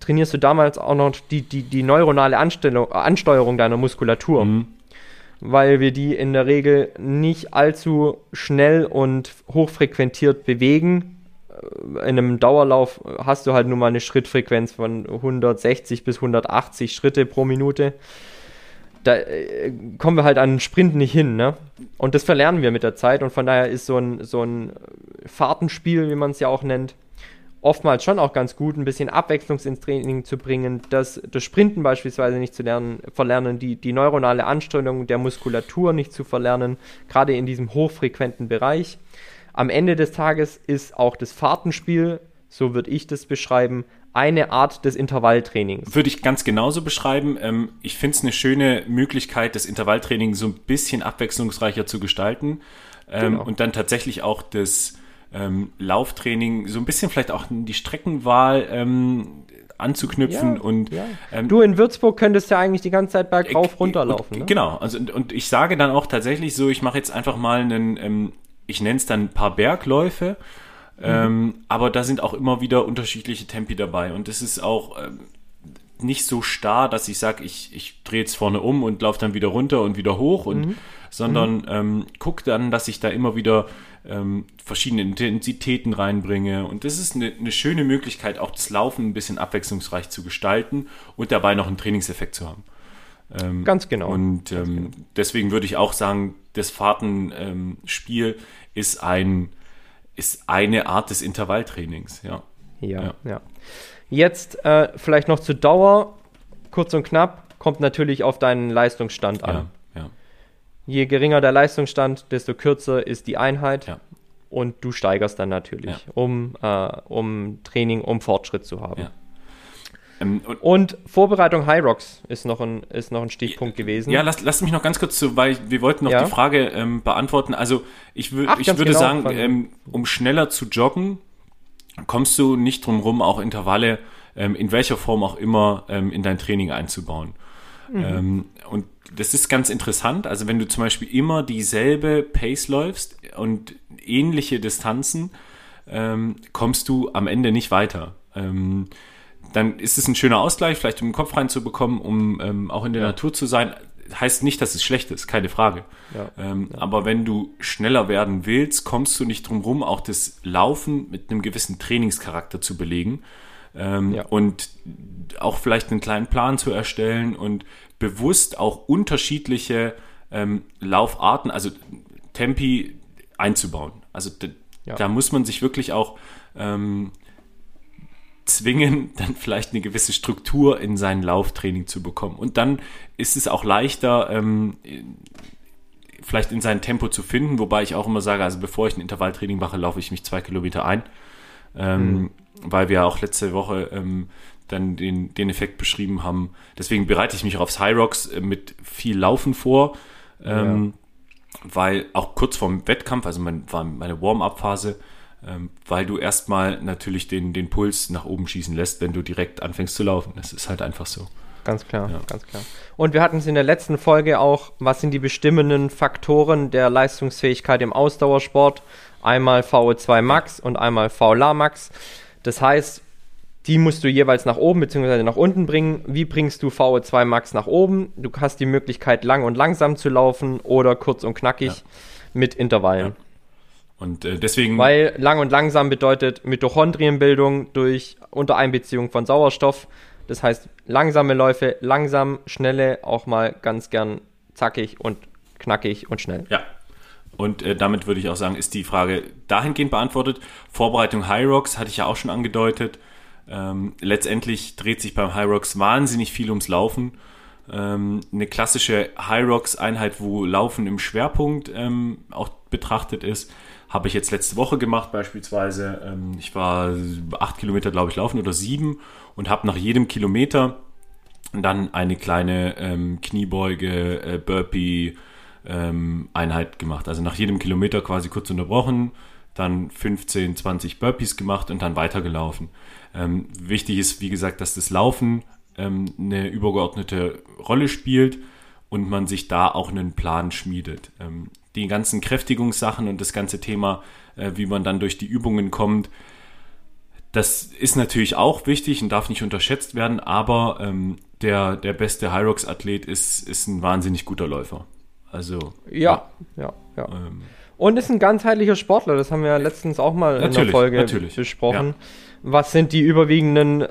trainierst du damals auch noch die, die, die neuronale Anstellung, Ansteuerung deiner Muskulatur. Mhm. Weil wir die in der Regel nicht allzu schnell und hochfrequentiert bewegen. In einem Dauerlauf hast du halt nur mal eine Schrittfrequenz von 160 bis 180 Schritte pro Minute. da äh, kommen wir halt an den Sprint nicht hin, ne? Und das verlernen wir mit der Zeit und von daher ist so ein, so ein Fahrtenspiel, wie man es ja auch nennt, oftmals schon auch ganz gut, ein bisschen Abwechslung ins Training zu bringen, das, das Sprinten beispielsweise nicht zu lernen, verlernen, die, die neuronale Anstrengung der Muskulatur nicht zu verlernen, gerade in diesem hochfrequenten Bereich. Am Ende des Tages ist auch das Fahrtenspiel, so würde ich das beschreiben, eine Art des Intervalltrainings. Würde ich ganz genauso beschreiben. Ähm, ich finde es eine schöne Möglichkeit, das Intervalltraining so ein bisschen abwechslungsreicher zu gestalten ähm, genau. und dann tatsächlich auch das ähm, Lauftraining so ein bisschen vielleicht auch die Streckenwahl ähm, anzuknüpfen ja, und ja. ähm, du in Würzburg könntest ja eigentlich die ganze Zeit bergauf äh, runterlaufen. ne? Genau, also und, und, ich sage dann auch tatsächlich so, ich mache jetzt einfach mal einen, ähm, ich nenne es dann ein paar Bergläufe ähm, aber da sind auch immer wieder unterschiedliche Tempi dabei. Und es ist auch ähm, nicht so starr, dass ich sage, ich, ich drehe jetzt vorne um und laufe dann wieder runter und wieder hoch, und, mhm. sondern mhm. ähm, gucke dann, dass ich da immer wieder ähm, verschiedene Intensitäten reinbringe. Und das ist eine, eine schöne Möglichkeit, auch das Laufen ein bisschen abwechslungsreich zu gestalten und dabei noch einen Trainingseffekt zu haben. Ähm, Ganz genau. Und ähm, genau. deswegen würde ich auch sagen, das Fahrtenspiel ist ein ist eine Art des Intervalltrainings, ja. Ja, ja. ja. Jetzt äh, vielleicht noch zur Dauer, kurz und knapp, kommt natürlich auf deinen Leistungsstand an. Ja, ja. Je geringer der Leistungsstand, desto kürzer ist die Einheit. Ja. Und du steigerst dann natürlich, um, äh, um Training, um Fortschritt zu haben. Ähm, und, und, Vorbereitung High Rocks ist noch ein, ist noch ein Stichpunkt gewesen. Ja, lass, lass mich noch ganz kurz zu, weil wir wollten noch ja. die Frage ähm, beantworten. Also ich, Ach, ich würde genau, sagen, ähm, um schneller zu joggen, kommst du nicht drum rum, auch Intervalle ähm, in welcher Form auch immer ähm, in dein Training einzubauen. Mhm. Ähm, und das ist ganz interessant. Also wenn du zum Beispiel immer dieselbe Pace läufst und ähnliche Distanzen, kommst du am Ende nicht weiter. Ähm, dann ist es ein schöner Ausgleich, vielleicht um den Kopf reinzubekommen, um ähm, auch in der ja. Natur zu sein. Heißt nicht, dass es schlecht ist, keine Frage. Ja. Ähm, ja. Aber wenn du schneller werden willst, kommst du nicht drum rum, auch das Laufen mit einem gewissen Trainingscharakter zu belegen. Ähm, und auch vielleicht einen kleinen Plan zu erstellen und bewusst auch unterschiedliche ähm, Laufarten, also Tempi einzubauen. Also da, da muss man sich wirklich auch ähm, zwingen, dann vielleicht eine gewisse Struktur in sein Lauftraining zu bekommen. Und dann ist es auch leichter, ähm, vielleicht in sein Tempo zu finden, wobei ich auch immer sage, also bevor ich ein Intervalltraining mache, laufe ich mich zwei Kilometer ein, ähm, mhm. weil wir auch letzte Woche ähm, dann den, den Effekt beschrieben haben. Deswegen bereite ich mich auch aufs High Rocks äh, mit viel Laufen vor, ähm, ja. weil auch kurz vorm Wettkampf, also mein, war meine Warm-up-Phase, ähm, weil du erstmal natürlich den, den Puls nach oben schießen lässt, wenn du direkt anfängst zu laufen. Das ist halt einfach so. Ganz klar, ja. ganz klar. Und wir hatten es in der letzten Folge auch, was sind die bestimmenden Faktoren der Leistungsfähigkeit im Ausdauersport? Einmal VO2 Max und einmal VLA Max. Das heißt, die musst du jeweils nach oben bzw. nach unten bringen. Wie bringst du VO2 Max nach oben? Du hast die Möglichkeit, lang und langsam zu laufen oder kurz und knackig ja. mit Intervallen. Ja. Und äh, deswegen. Weil lang und langsam bedeutet Mitochondrienbildung durch Untereinbeziehung von Sauerstoff. Das heißt, langsame Läufe, langsam, schnelle, auch mal ganz gern zackig und knackig und schnell. Ja. Und äh, damit würde ich auch sagen, ist die Frage dahingehend beantwortet. Vorbereitung High Rocks hatte ich ja auch schon angedeutet. Ähm, letztendlich dreht sich beim High Rocks wahnsinnig viel ums Laufen. Ähm, eine klassische High Rocks Einheit, wo Laufen im Schwerpunkt ähm, auch betrachtet ist, habe ich jetzt letzte Woche gemacht beispielsweise. Ähm, ich war acht Kilometer, glaube ich, laufen oder sieben und habe nach jedem Kilometer dann eine kleine ähm, Kniebeuge, äh, Burpee ähm, Einheit gemacht. Also nach jedem Kilometer quasi kurz unterbrochen, dann 15, 20 Burpees gemacht und dann weitergelaufen. Ähm, wichtig ist, wie gesagt, dass das Laufen ähm, eine übergeordnete Rolle spielt und man sich da auch einen Plan schmiedet. Ähm, die ganzen Kräftigungssachen und das ganze Thema, äh, wie man dann durch die Übungen kommt, das ist natürlich auch wichtig und darf nicht unterschätzt werden, aber ähm, der, der beste Hyrox-Athlet ist, ist ein wahnsinnig guter Läufer. Also. Ja, ja, ja. Ähm, und ist ein ganzheitlicher Sportler, das haben wir letztens auch mal in der Folge besprochen. Ja. Was sind die überwiegenden äh,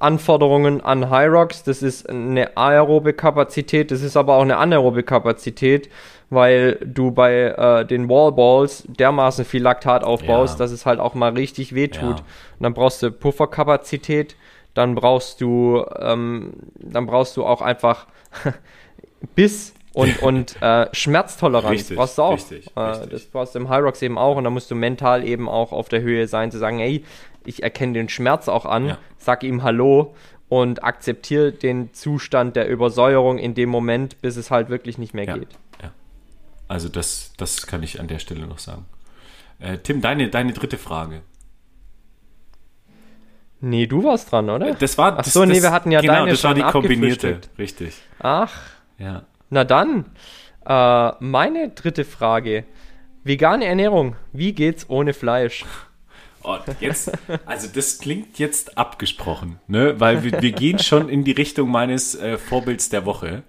Anforderungen an Hyrox. Das ist eine aerobe Kapazität, das ist aber auch eine anaerobe Kapazität, weil du bei äh, den Wallballs dermaßen viel Laktat aufbaust, Ja. dass es halt auch mal richtig wehtut. Ja. Und dann brauchst du Pufferkapazität, dann brauchst du, ähm, dann brauchst du auch einfach Biss und, und äh, Schmerztoleranz Richtig, brauchst du auch. richtig, äh, richtig. Das brauchst du im Hyrox eben auch und da musst du mental eben auch auf der Höhe sein, zu sagen, ey, ich erkenne den Schmerz auch an, Ja. sag ihm Hallo und akzeptiere den Zustand der Übersäuerung in dem Moment, bis es halt wirklich nicht mehr Ja, geht. ja. Also das, das kann ich an der Stelle noch sagen. Äh, Tim, deine, deine dritte Frage. Nee, du warst dran, oder? Das war Ach so, das, nee, wir hatten ja genau, deine das war die kombinierte, richtig. Ach, Ja. Na dann. Äh, meine dritte Frage. Vegane Ernährung. Wie geht's ohne Fleisch? Oh, jetzt, also das klingt jetzt abgesprochen, ne? Weil wir, wir gehen schon in die Richtung meines äh, Vorbilds der Woche.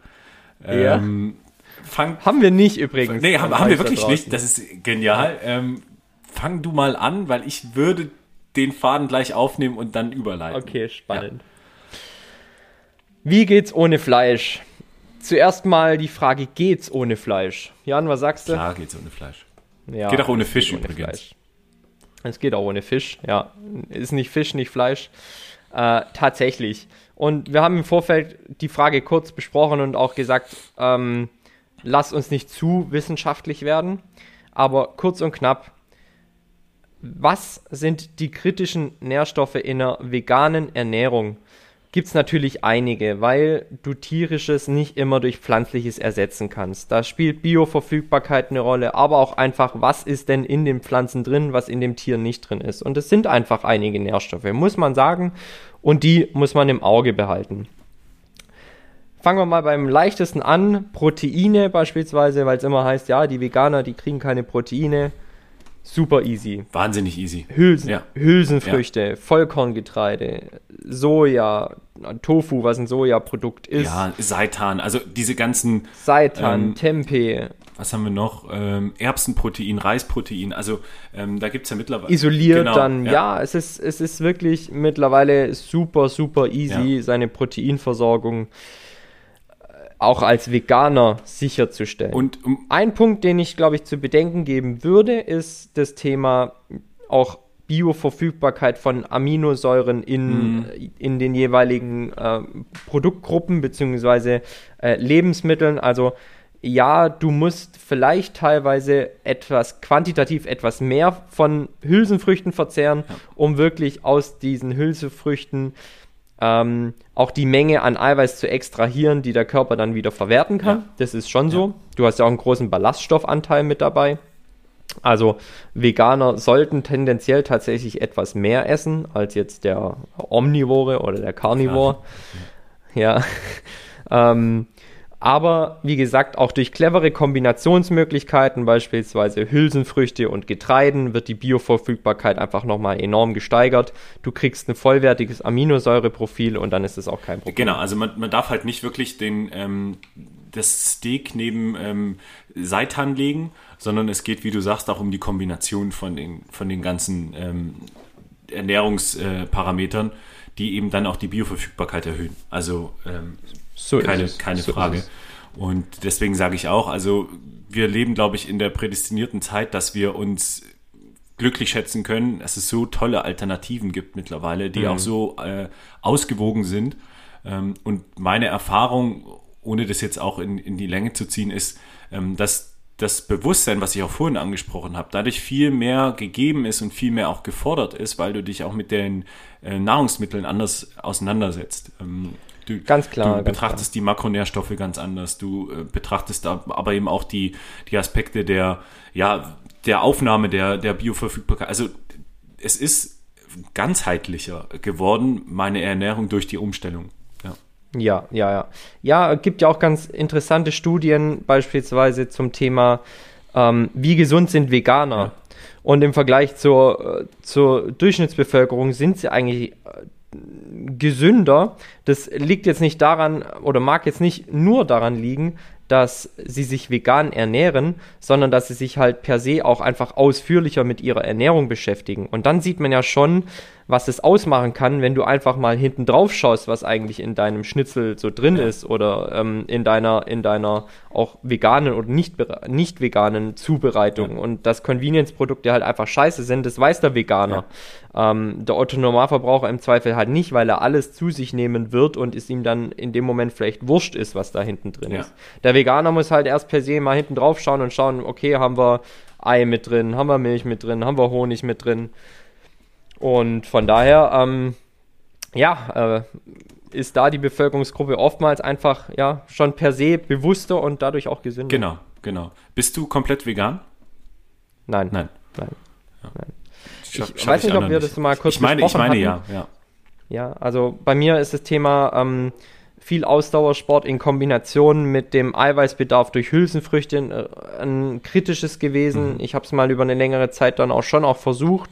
Ja. Ähm, fang, Haben wir nicht übrigens. nee, haben, haben wir da wirklich draußen. nicht. Das ist genial. Ähm, fang du mal an, weil ich würde den Faden gleich aufnehmen und dann überleiten. Okay, spannend. Wie geht's ohne Fleisch? Zuerst mal die Frage, geht's ohne Fleisch? Jan, was sagst du? Klar geht's ohne Fleisch. Ja, Geht auch ohne Fisch ohne übrigens. Fleisch. Es geht auch ohne Fisch, ja. Ist nicht Fisch, nicht Fleisch. Äh, tatsächlich. Und wir haben im Vorfeld die Frage kurz besprochen und auch gesagt, ähm, lass uns nicht zu wissenschaftlich werden. Aber kurz und knapp, was sind die kritischen Nährstoffe in einer veganen Ernährung? Gibt es natürlich einige, weil du tierisches nicht immer durch pflanzliches ersetzen kannst. Da spielt Bioverfügbarkeit eine Rolle, aber auch einfach, was ist denn in den Pflanzen drin, was in dem Tier nicht drin ist. Und es sind einfach einige Nährstoffe, muss man sagen, und die muss man im Auge behalten. Fangen wir mal beim leichtesten an. Proteine beispielsweise, weil es immer heißt, ja, die Veganer, die kriegen keine Proteine. Super easy. Wahnsinnig easy. Hülsen, Ja. Hülsenfrüchte, Vollkorngetreide, Soja, Tofu, was ein Sojaprodukt ist, Ja, Seitan, also diese ganzen, Seitan, Ähm, Tempeh, was haben wir noch? Ähm, Erbsenprotein, Reisprotein, also ähm, da gibt's ja mittlerweile. isoliert Genau, dann. Ja, es, ist, es ist wirklich mittlerweile super, super easy, Ja. seine Proteinversorgung äh, auch als Veganer sicherzustellen. Und um, Ein Punkt, den ich, glaube ich, zu bedenken geben würde, ist das Thema auch Bioverfügbarkeit von Aminosäuren in, in den jeweiligen äh, Produktgruppen beziehungsweise äh, Lebensmitteln. Also ja, du musst vielleicht teilweise etwas quantitativ etwas mehr von Hülsenfrüchten verzehren, um wirklich aus diesen Hülsenfrüchten ähm, auch die Menge an Eiweiß zu extrahieren, die der Körper dann wieder verwerten kann. Ja. Das ist schon so. Du hast ja auch einen großen Ballaststoffanteil mit dabei. Also Veganer sollten tendenziell tatsächlich etwas mehr essen als jetzt der Omnivore oder der Carnivore. Ja. ähm, aber wie gesagt, auch durch clevere Kombinationsmöglichkeiten, beispielsweise Hülsenfrüchte und Getreiden, wird die Bioverfügbarkeit einfach nochmal enorm gesteigert. Du kriegst ein vollwertiges Aminosäureprofil und dann ist es auch kein Problem. genau, also man, man darf halt nicht wirklich den, ähm, das Steak neben ähm, Seitan legen, sondern es geht, wie du sagst, auch um die Kombination von den, von den ganzen ähm, Ernährungsparametern, die eben dann auch die Bioverfügbarkeit erhöhen. Also ähm, So ist keine, es. keine So ist Frage. Und deswegen sage ich auch, also wir leben, glaube ich, in der prädestinierten Zeit, dass wir uns glücklich schätzen können, dass es so tolle Alternativen gibt mittlerweile, die auch so äh, ausgewogen sind. Ähm, und meine Erfahrung, ohne das jetzt auch in, in die Länge zu ziehen, ist, ähm, dass das Bewusstsein, was ich auch vorhin angesprochen habe, dadurch viel mehr gegeben ist und viel mehr auch gefordert ist, weil du dich auch mit den äh, Nahrungsmitteln anders auseinandersetzt. Ähm, du, Ganz klar, Du ganz betrachtest die Makronährstoffe ganz anders. Du äh, betrachtest aber eben auch die, die Aspekte der, ja, der Aufnahme der, der Bioverfügbarkeit. Also es ist ganzheitlicher geworden, meine Ernährung durch die Umstellung. Ja. Ja, ja, ja. Ja, es gibt ja auch ganz interessante Studien, beispielsweise zum Thema, ähm, wie gesund sind Veganer. Ja. Und im Vergleich zur, äh, zur Durchschnittsbevölkerung sind sie eigentlich äh, gesünder. Das liegt jetzt nicht daran oder mag jetzt nicht nur daran liegen, dass sie sich vegan ernähren, sondern dass sie sich halt per se auch einfach ausführlicher mit ihrer Ernährung beschäftigen. Und dann sieht man ja schon, was es ausmachen kann, wenn du einfach mal hinten drauf schaust, was eigentlich in deinem Schnitzel so drin ja. ist oder ähm, in deiner, in deiner auch veganen oder nicht, nicht veganen Zubereitung ja. und dass Convenience-Produkte halt einfach scheiße sind, das weiß der Veganer. Ja. Ähm, der Otto-Normalverbraucher im Zweifel halt nicht, weil er alles zu sich nehmen wird und es ihm dann in dem Moment vielleicht wurscht ist, was da hinten drin ist. Der Veganer muss halt erst per se mal hinten drauf schauen und schauen, okay, haben wir Ei mit drin, haben wir Milch mit drin, haben wir Honig mit drin und von daher, ähm, ja, äh, ist da die Bevölkerungsgruppe oftmals einfach ja schon per se bewusster und dadurch auch gesünder. Genau, genau. Bist du komplett vegan? Nein. Nein. Nein. Ja. Nein. Ich, ich weiß nicht, ob wir das mal kurz ich meine, ich meine, ja, ja. Ja, also bei mir ist das Thema ähm, viel Ausdauersport in Kombination mit dem Eiweißbedarf durch Hülsenfrüchte äh, ein kritisches gewesen. Mhm. Ich habe es mal über eine längere Zeit dann auch schon auch versucht.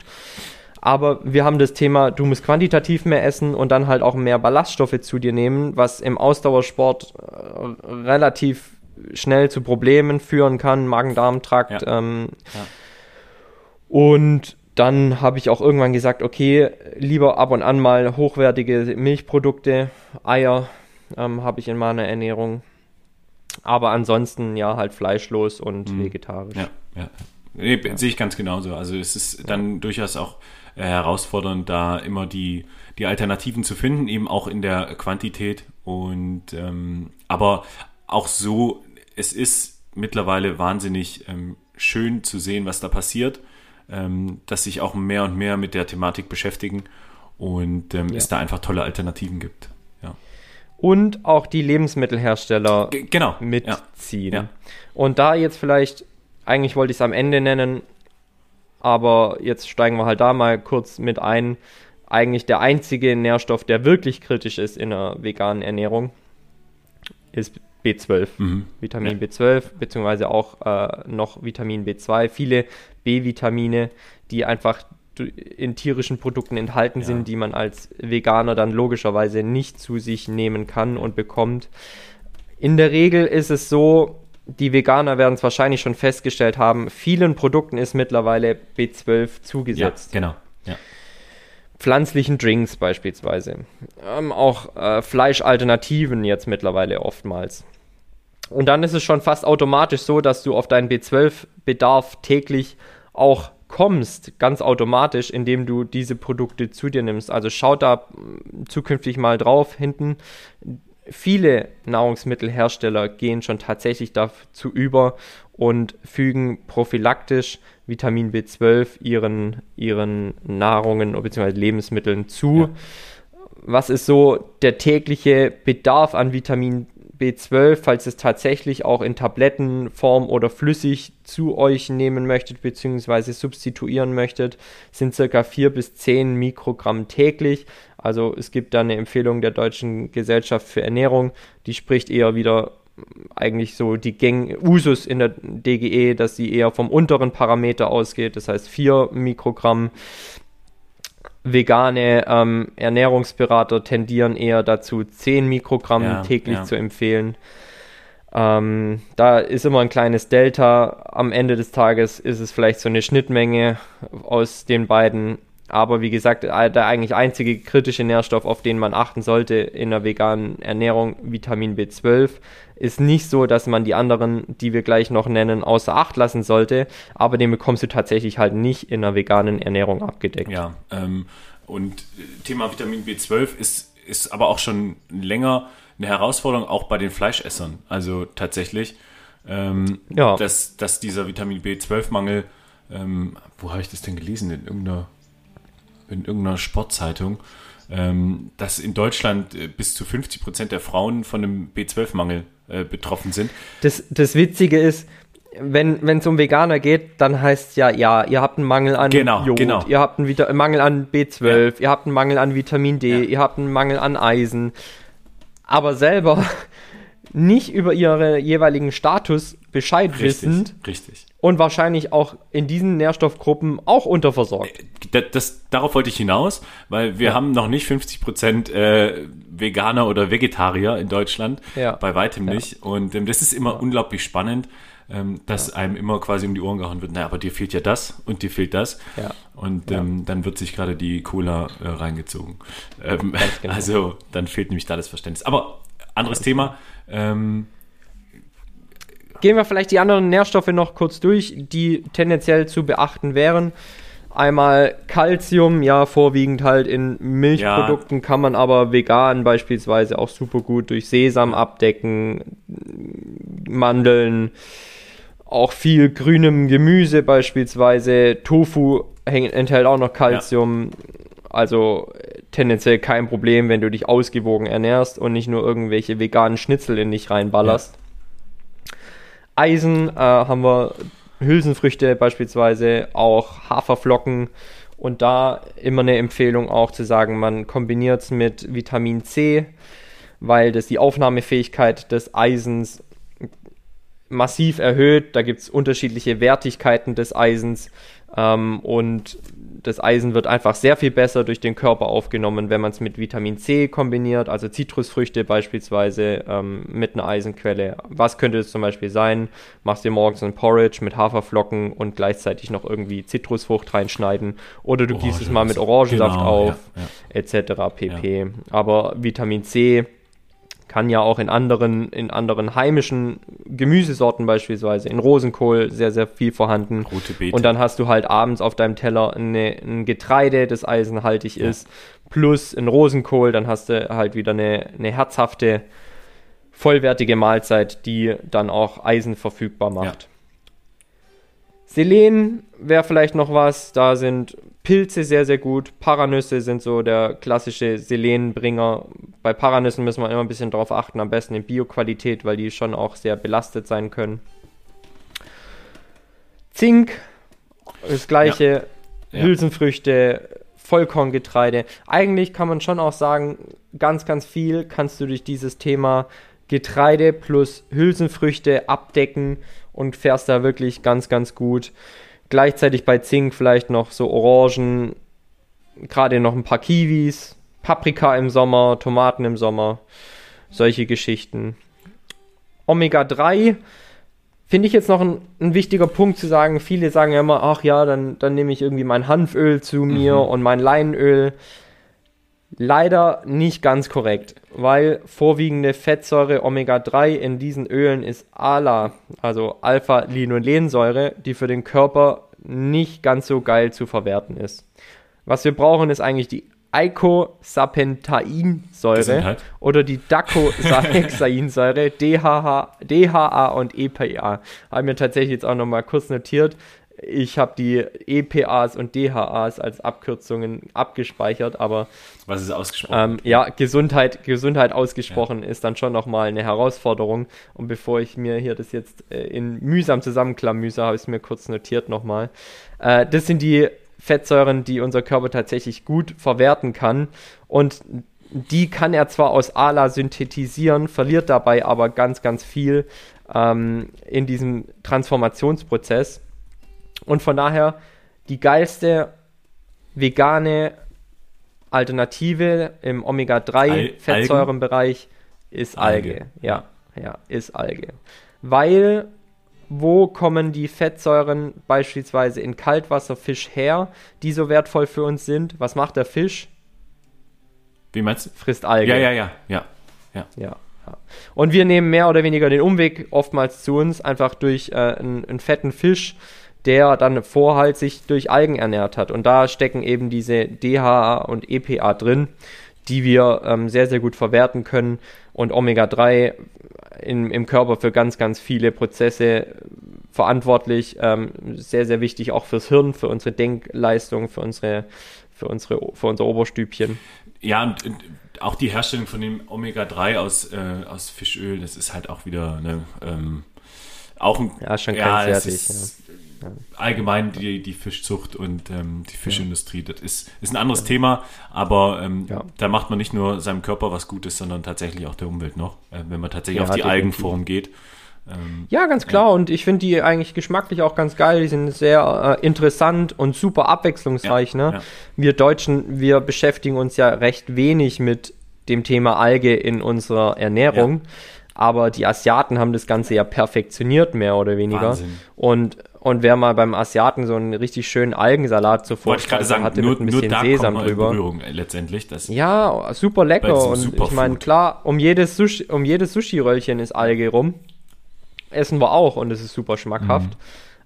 Aber wir haben das Thema, du musst quantitativ mehr essen und dann halt auch mehr Ballaststoffe zu dir nehmen, was im Ausdauersport äh, relativ schnell zu Problemen führen kann, Magen-Darm-Trakt. Ja. Ähm, ja. Und dann habe ich auch irgendwann gesagt, okay, lieber ab und an mal hochwertige Milchprodukte, Eier ähm, habe ich in meiner Ernährung. Aber ansonsten ja halt fleischlos und mhm. vegetarisch. Ja, ja. Nee, ja. Sehe ich ganz genauso. Also es ist dann durchaus auch herausfordernd, da immer die, die Alternativen zu finden, eben auch in der Quantität. Und ähm, aber auch so, es ist mittlerweile wahnsinnig ähm, schön zu sehen, was da passiert, ähm, dass sich auch mehr und mehr mit der Thematik beschäftigen und ähm, ja. es da einfach tolle Alternativen gibt. Ja. Und auch die Lebensmittelhersteller G genau. mitziehen. Ja. Und da jetzt vielleicht, eigentlich wollte ich es am Ende nennen, aber jetzt steigen wir halt da mal kurz mit ein. Eigentlich der einzige Nährstoff, der wirklich kritisch ist in der veganen Ernährung, ist B12. Mhm. Vitamin ja. B12, beziehungsweise auch äh, noch Vitamin B2. Viele B-Vitamine, die einfach in tierischen Produkten enthalten ja. sind, die man als Veganer dann logischerweise nicht zu sich nehmen kann und bekommt. In der Regel ist es so, die Veganer werden es wahrscheinlich schon festgestellt haben, vielen Produkten ist mittlerweile B12 zugesetzt. Ja, genau. Ja. Pflanzlichen Drinks beispielsweise. Ähm, auch äh, Fleischalternativen jetzt mittlerweile oftmals. Und dann ist es schon fast automatisch so, dass du auf deinen B12-Bedarf täglich auch kommst, ganz automatisch, indem du diese Produkte zu dir nimmst. Also schau da zukünftig mal drauf hinten viele Nahrungsmittelhersteller gehen schon tatsächlich dazu über und fügen prophylaktisch Vitamin B12 ihren, ihren Nahrungen bzw. Lebensmitteln zu. Ja. Was ist so der tägliche Bedarf an Vitamin B12, falls es tatsächlich auch in Tablettenform oder flüssig zu euch nehmen möchtet bzw. substituieren möchtet, sind circa 4 bis 10 Mikrogramm täglich. Also es gibt da eine Empfehlung der Deutschen Gesellschaft für Ernährung, die spricht eher wieder eigentlich so die Gang Usus in der DGE, dass sie eher vom unteren Parameter ausgeht, das heißt 4 Mikrogramm. Vegane ähm, Ernährungsberater tendieren eher dazu, 10 Mikrogramm ja, täglich ja. zu empfehlen. Ähm, da ist immer ein kleines Delta. Am Ende des Tages ist es vielleicht so eine Schnittmenge aus den beiden aber wie gesagt, der eigentlich einzige kritische Nährstoff, auf den man achten sollte in der veganen Ernährung, Vitamin B12, ist nicht so, dass man die anderen, die wir gleich noch nennen, außer Acht lassen sollte, aber den bekommst du tatsächlich halt nicht in der veganen Ernährung abgedeckt. Ja, ähm, und Thema Vitamin B12 ist, ist aber auch schon länger eine Herausforderung, auch bei den Fleischessern. Also tatsächlich, ähm, ja. dass, dass dieser Vitamin B12-Mangel, ähm, wo habe ich das denn gelesen? In irgendeiner in irgendeiner Sportzeitung, ähm, dass in Deutschland äh, bis zu 50 Prozent der Frauen von einem B12-Mangel äh, betroffen sind. Das, das Witzige ist, wenn es um Veganer geht, dann heißt es ja, ja, ihr habt einen Mangel an genau, Jod, genau. ihr habt einen Vita Mangel an B12, ja. ihr habt einen Mangel an Vitamin D, ja. ihr habt einen Mangel an Eisen. Aber selber nicht über ihre jeweiligen Status Bescheid Richtig, wissend richtig. und wahrscheinlich auch in diesen Nährstoffgruppen auch unterversorgt. Das, das, darauf wollte ich hinaus, weil wir haben noch nicht 50 Prozent äh, Veganer oder Vegetarier in Deutschland, Ja. bei weitem nicht. Und ähm, das ist immer unglaublich spannend, ähm, dass einem immer quasi um die Ohren gehauen wird, naja, aber dir fehlt ja das und dir fehlt das. Ja. Und ähm, dann wird sich gerade die Cola äh, reingezogen. Ähm, genau. Also dann fehlt nämlich da das Verständnis. Aber anderes Thema. Ähm, Gehen wir vielleicht die anderen Nährstoffe noch kurz durch, die tendenziell zu beachten wären. Einmal Calcium, ja, vorwiegend halt in Milchprodukten, kann man aber vegan beispielsweise auch super gut durch Sesam abdecken, Mandeln, auch viel grünem Gemüse beispielsweise. Tofu enthält auch noch Calcium. Also äh, tendenziell kein Problem, wenn du dich ausgewogen ernährst und nicht nur irgendwelche veganen Schnitzel in dich reinballerst. Eisen äh, haben wir Hülsenfrüchte beispielsweise, auch Haferflocken. Und da immer eine Empfehlung auch zu sagen, man kombiniert es mit Vitamin C, weil das die Aufnahmefähigkeit des Eisens massiv erhöht. Da gibt es unterschiedliche Wertigkeiten des Eisens ähm, und das Eisen wird einfach sehr viel besser durch den Körper aufgenommen, wenn man es mit Vitamin C kombiniert, also Zitrusfrüchte beispielsweise ähm, mit einer Eisenquelle. Was könnte es zum Beispiel sein? Machst dir morgens ein Porridge mit Haferflocken und gleichzeitig noch irgendwie Zitrusfrucht reinschneiden oder du gießt es mal mit Orangensaft Genau, auf, ja, etc. pp. Aber Vitamin C kann ja auch in anderen, in anderen heimischen Gemüsesorten beispielsweise, in Rosenkohl sehr, sehr viel vorhanden. Rote Beete. Und dann hast du halt abends auf deinem Teller eine, ein Getreide, das eisenhaltig Ja. ist, plus ein Rosenkohl, dann hast du halt wieder eine, eine herzhafte, vollwertige Mahlzeit, die dann auch Eisen verfügbar macht. Selen wäre vielleicht noch was, da sind Pilze sehr, sehr gut. Paranüsse sind so der klassische Selenbringer. Bei Paranüssen müssen wir immer ein bisschen drauf achten, am besten in Bioqualität, weil die schon auch sehr belastet sein können. Zink, das gleiche, Ja. Hülsenfrüchte, Vollkorngetreide. Eigentlich kann man schon auch sagen, ganz, ganz viel kannst du durch dieses Thema Getreide plus Hülsenfrüchte abdecken und fährst da wirklich ganz, ganz gut. Gleichzeitig bei Zink vielleicht noch so Orangen, gerade noch ein paar Kiwis, Paprika im Sommer, Tomaten im Sommer, solche Geschichten. Omega-3 finde ich jetzt noch ein, ein wichtiger Punkt zu sagen. Viele sagen ja immer, ach ja, dann, dann nehme ich irgendwie mein Hanföl zu mir und mein Leinöl. Leider nicht ganz korrekt, weil vorwiegende Fettsäure Omega-3 in diesen Ölen ist ALA, also Alpha-Linolensäure, die für den Körper nicht ganz so geil zu verwerten ist. Was wir brauchen, ist eigentlich die Eicosapentainsäure Gesundheit. oder die Dacosaxainsäure, DHA, DHA und EPA. Haben wir tatsächlich jetzt auch nochmal kurz notiert. Ich habe die EPAs und DHAs als Abkürzungen abgespeichert, aber Was ist ausgesprochen? ähm, ja, Gesundheit, Gesundheit ausgesprochen ist dann schon nochmal eine Herausforderung. Und bevor ich mir hier das jetzt äh, in mühsam zusammenklamüse, habe ich es mir kurz notiert nochmal. Äh, das sind die Fettsäuren, die unser Körper tatsächlich gut verwerten kann. Und die kann er zwar aus ALA synthetisieren, verliert dabei aber ganz, ganz viel ähm, in diesem Transformationsprozess. Und von daher die geilste vegane Alternative im Al- Omega-3-Fettsäurenbereich ist Alge. Alge. Ja, ja, ist Alge. Weil, wo kommen die Fettsäuren beispielsweise in Kaltwasserfisch her, die so wertvoll für uns sind? Was macht der Fisch? Wie meinst du? Frisst Alge. Ja, ja, ja, ja. Ja, ja. Und wir nehmen mehr oder weniger den Umweg oftmals zu uns, einfach durch äh, einen, einen fetten Fisch, der dann vorher sich durch Algen ernährt hat. Und da stecken eben diese DHA und EPA drin, die wir ähm, sehr, sehr gut verwerten können und Omega-3 im, im Körper für ganz, ganz viele Prozesse verantwortlich. Ähm, sehr, sehr wichtig auch fürs Hirn, für unsere Denkleistung, für unsere, für unsere, für unser Oberstübchen. Ja, und, und auch die Herstellung von dem Omega-3 aus, äh, aus Fischöl, das ist halt auch wieder ne, ähm, auch ein, Ja, schon grenzwertig, ist allgemein die, die Fischzucht und ähm, die Fischindustrie, das ist, ist ein anderes Thema, aber ähm, Ja. da macht man nicht nur seinem Körper was Gutes, sondern tatsächlich auch der Umwelt noch, äh, wenn man tatsächlich Ja, auf die. Algenform geht. Ähm, Ja, ganz klar. Und ich finde die eigentlich geschmacklich auch ganz geil. Die sind sehr äh, interessant und super abwechslungsreich. Ja, ne? ja. Wir Deutschen, wir beschäftigen uns ja recht wenig mit dem Thema Alge in unserer Ernährung. Aber die Asiaten haben das Ganze ja perfektioniert, mehr oder weniger. Wahnsinn. Und, und wer mal beim Asiaten so einen richtig schönen Algensalat zuvor wollte ich gerade sagen, hatte nur, mit ein bisschen Sesam drüber. Berührung äh, letztendlich. Das, Ja, super lecker. Und Superfood. ich meine, klar, um jedes Sushi, um jedes Sushi-Röllchen ist Alge rum. Essen wir auch und es ist super schmackhaft.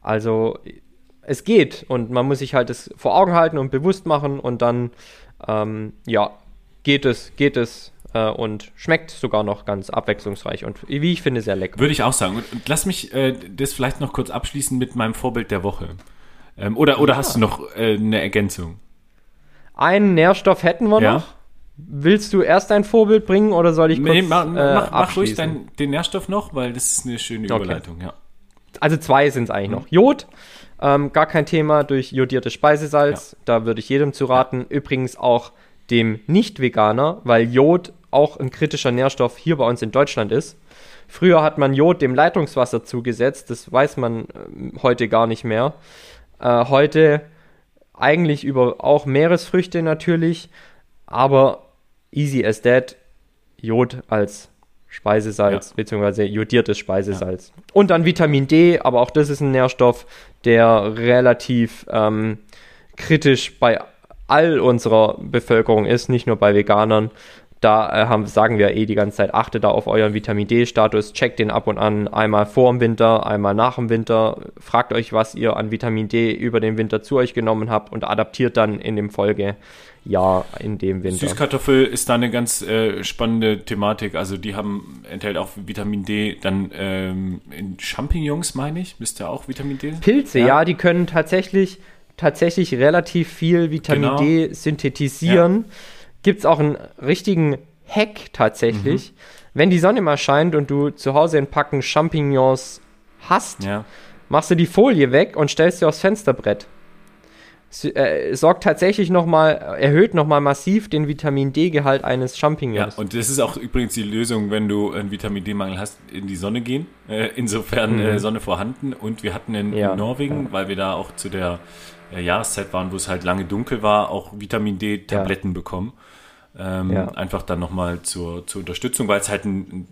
Also es geht und man muss sich halt das vor Augen halten und bewusst machen und dann ähm, ja geht es, geht es äh, und schmeckt sogar noch ganz abwechslungsreich und wie ich finde sehr lecker. Würde ich auch sagen. Und, lass mich äh, das vielleicht noch kurz abschließen mit meinem Vorbild der Woche. Ähm, oder oder hast du noch äh, eine Ergänzung? Einen Nährstoff hätten wir Ja. noch. Willst du erst ein Vorbild bringen oder soll ich kurz Nee, mach, äh, mach, mach ruhig dein, den Nährstoff noch, weil das ist eine schöne Okay. Überleitung. Ja. also zwei sind es eigentlich noch. Jod, ähm, gar kein Thema durch jodiertes Speisesalz. Da würde ich jedem zu raten. Übrigens auch dem Nicht-Veganer, weil Jod auch ein kritischer Nährstoff hier bei uns in Deutschland ist. Früher hat man Jod dem Leitungswasser zugesetzt, das weiß man ähm, heute gar nicht mehr. Äh, heute eigentlich über auch Meeresfrüchte natürlich, aber easy as that, Jod als Speisesalz, beziehungsweise jodiertes Speisesalz. Und dann Vitamin D, aber auch das ist ein Nährstoff, der relativ ähm, kritisch bei all unserer Bevölkerung ist, nicht nur bei Veganern. Da äh, haben, sagen wir eh die ganze Zeit, achtet da auf euren Vitamin D-Status, checkt den ab und an, einmal vor dem Winter, einmal nach dem Winter, fragt euch, was ihr an Vitamin D über den Winter zu euch genommen habt und adaptiert dann in dem Folgejahr in dem Winter. Süßkartoffel ist da eine ganz äh, spannende Thematik. Also die haben enthält auch Vitamin D. Dann ähm, in Champignons meine ich, müsste auch Vitamin D. Pilze, Ja. ja. die können tatsächlich, tatsächlich relativ viel Vitamin Genau. D synthetisieren. Gibt es auch einen richtigen Hack tatsächlich. Mhm. Wenn die Sonne mal scheint und du zu Hause ein Packen Champignons hast, Ja. machst du die Folie weg und stellst sie aufs Fensterbrett. Es äh, sorgt tatsächlich nochmal, erhöht nochmal massiv den Vitamin D-Gehalt eines Ja, Champignons. und das ist auch übrigens die Lösung, wenn du einen Vitamin D-Mangel hast, in die Sonne gehen. Äh, insofern äh, Sonne vorhanden. Und wir hatten in, Mhm. Ja. Norwegen, weil wir da auch zu der äh, Jahreszeit waren, wo es halt lange dunkel war, auch Vitamin D-Tabletten bekommen. Ähm, Ja. Einfach dann nochmal zur, zur Unterstützung, weil es halt ein,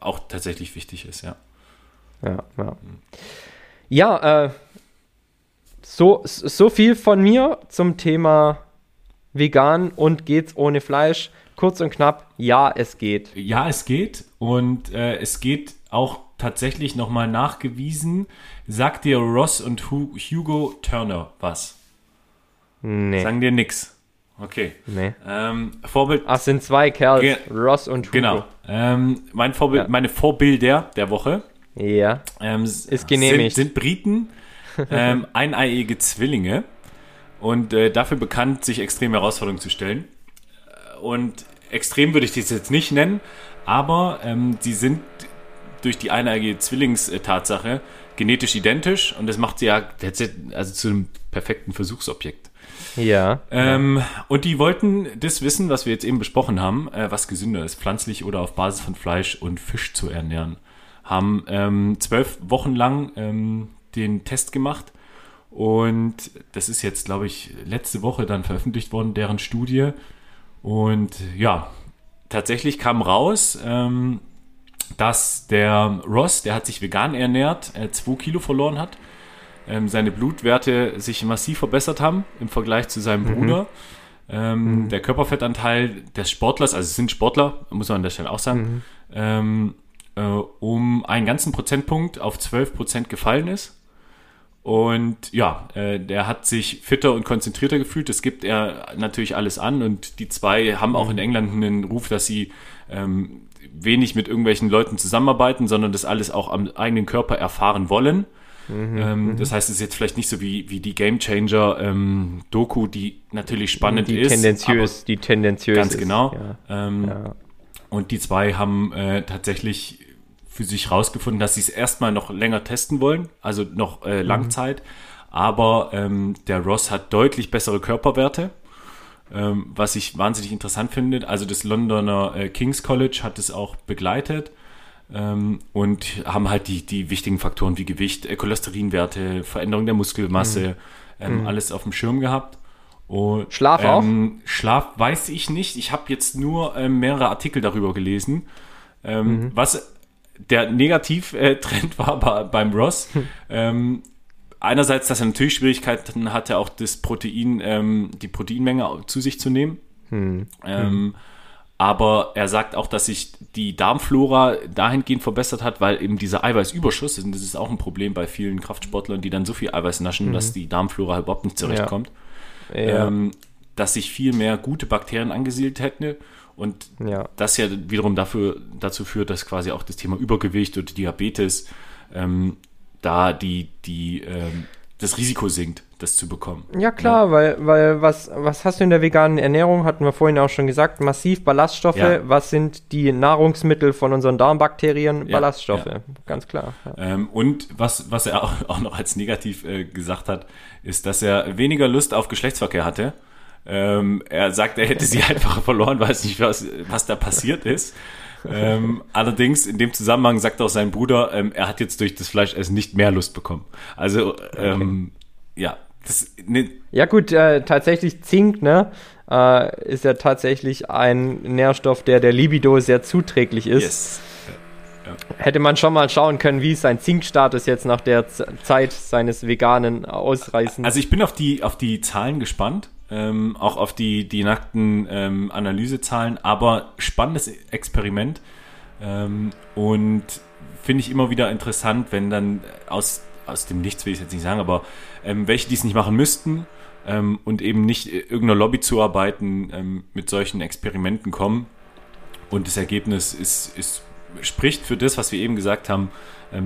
auch tatsächlich wichtig ist, ja. Ja, ja. Ja, äh, so, so viel von mir zum Thema vegan und geht's ohne Fleisch. Kurz und knapp, ja, es geht. Ja, es geht und äh, es geht auch tatsächlich nochmal nachgewiesen. Sagt dir Ross und Hu Hugo Turner was? Nee. Sagen dir nix. Okay. nee. Ähm, Vorbild, Ach, es sind zwei Kerls, Ge- Ross und Hugo. genau. Ähm, mein Vorbild, Ja. meine Vorbilder der Woche Ja. ähm, Ist genehmigt. Sind, sind Briten, ähm, eineiige Zwillinge und äh, dafür bekannt, sich extreme Herausforderungen zu stellen. Und extrem würde ich das jetzt nicht nennen, aber ähm, sie sind durch die eineiige Zwillingstatsache genetisch identisch und das macht sie ja also zu einem perfekten Versuchsobjekt. Ja. Ähm, und die wollten das wissen, was wir jetzt eben besprochen haben, äh, was gesünder ist, pflanzlich oder auf Basis von Fleisch und Fisch zu ernähren. Haben ähm, zwölf Wochen lang ähm, den Test gemacht und das ist jetzt, glaube ich, letzte Woche dann veröffentlicht worden, deren Studie. Und ja, tatsächlich kam raus, ähm, dass der Ross, der hat sich vegan ernährt, äh, zwei Kilo verloren hat ähm, seine Blutwerte sich massiv verbessert haben im Vergleich zu seinem Bruder. Ähm, Der Körperfettanteil des Sportlers, also es sind Sportler, muss man an der Stelle auch sagen, ähm, äh, um einen ganzen Prozentpunkt auf 12 Prozent gefallen ist. Und ja, äh, der hat sich fitter und konzentrierter gefühlt. Das gibt er natürlich alles an. Und die zwei haben auch in England einen Ruf, dass sie ähm, wenig mit irgendwelchen Leuten zusammenarbeiten, sondern das alles auch am eigenen Körper erfahren wollen. Ähm, das heißt, es ist jetzt vielleicht nicht so wie, wie die Game Changer ähm, Doku, die natürlich spannend die ist. tendenziös, die tendenziös Ganz ist. genau. Ja. Ähm, Ja. Und die zwei haben äh, tatsächlich für sich rausgefunden, dass sie es erstmal noch länger testen wollen, also noch äh, Langzeit. Mhm. Aber ähm, der Ross hat deutlich bessere Körperwerte, ähm, was ich wahnsinnig interessant finde. Also das Londoner äh, King's College hat es auch begleitet ähm, und haben halt die, die wichtigen Faktoren wie Gewicht, äh, Cholesterinwerte, Veränderung der Muskelmasse, mhm. Ähm, mhm. alles auf dem Schirm gehabt. Und, Schlaf auch? Ähm, Schlaf weiß ich nicht. Ich habe jetzt nur ähm, mehrere Artikel darüber gelesen. Ähm, mhm. Was der Negativtrend war bei, beim Ross. Hm. Ähm, einerseits, dass er natürlich Schwierigkeiten hatte, auch das Protein, ähm, die Proteinmenge zu sich zu nehmen. Hm. Ähm, aber er sagt auch, dass sich die Darmflora dahingehend verbessert hat, weil eben dieser Eiweißüberschuss, und das ist auch ein Problem bei vielen Kraftsportlern, die dann so viel Eiweiß naschen, mhm. dass die Darmflora überhaupt nicht zurechtkommt. Ja. Ja. Ähm, dass sich viel mehr gute Bakterien angesiedelt hätten und ja. das ja wiederum dafür, dazu führt, dass quasi auch das Thema Übergewicht oder Diabetes ähm, da die, die, ähm, das Risiko sinkt, das zu bekommen. Ja klar, ja. weil, weil was, was hast du in der veganen Ernährung, hatten wir vorhin auch schon gesagt, massiv Ballaststoffe. Ja. Was sind die Nahrungsmittel von unseren Darmbakterien? Ja, Ballaststoffe, ganz klar. Ähm, und was, was er auch, auch noch als negativ äh, gesagt hat, ist, dass er weniger Lust auf Geschlechtsverkehr hatte. Ähm, er sagt, er hätte sie einfach verloren, weiß nicht, was, was da passiert ist. Ähm, allerdings in dem Zusammenhang sagt auch sein Bruder, ähm, er hat jetzt durch das Fleischessen nicht mehr Lust bekommen. Also ähm, okay. ja, das, ne, ja gut, äh, tatsächlich Zink, ne, äh, ist ja tatsächlich ein Nährstoff, der der Libido sehr zuträglich ist. Yes. Ja. Hätte man schon mal schauen können, wie ist sein Zinkstatus jetzt nach der Z Zeit seines veganen Ausreißens. Also ich bin auf die, auf die Zahlen gespannt ähm, auch auf die, die nackten ähm, Analysezahlen, aber spannendes Experiment. Ähm, und finde ich immer wieder interessant, wenn dann aus, aus dem Nichts, will ich jetzt nicht sagen, aber ähm, welche, die es nicht machen müssten ähm, und eben nicht irgendeiner Lobby zuarbeiten, ähm, mit solchen Experimenten kommen. Und das Ergebnis ist, ist, spricht für das, was wir eben gesagt haben,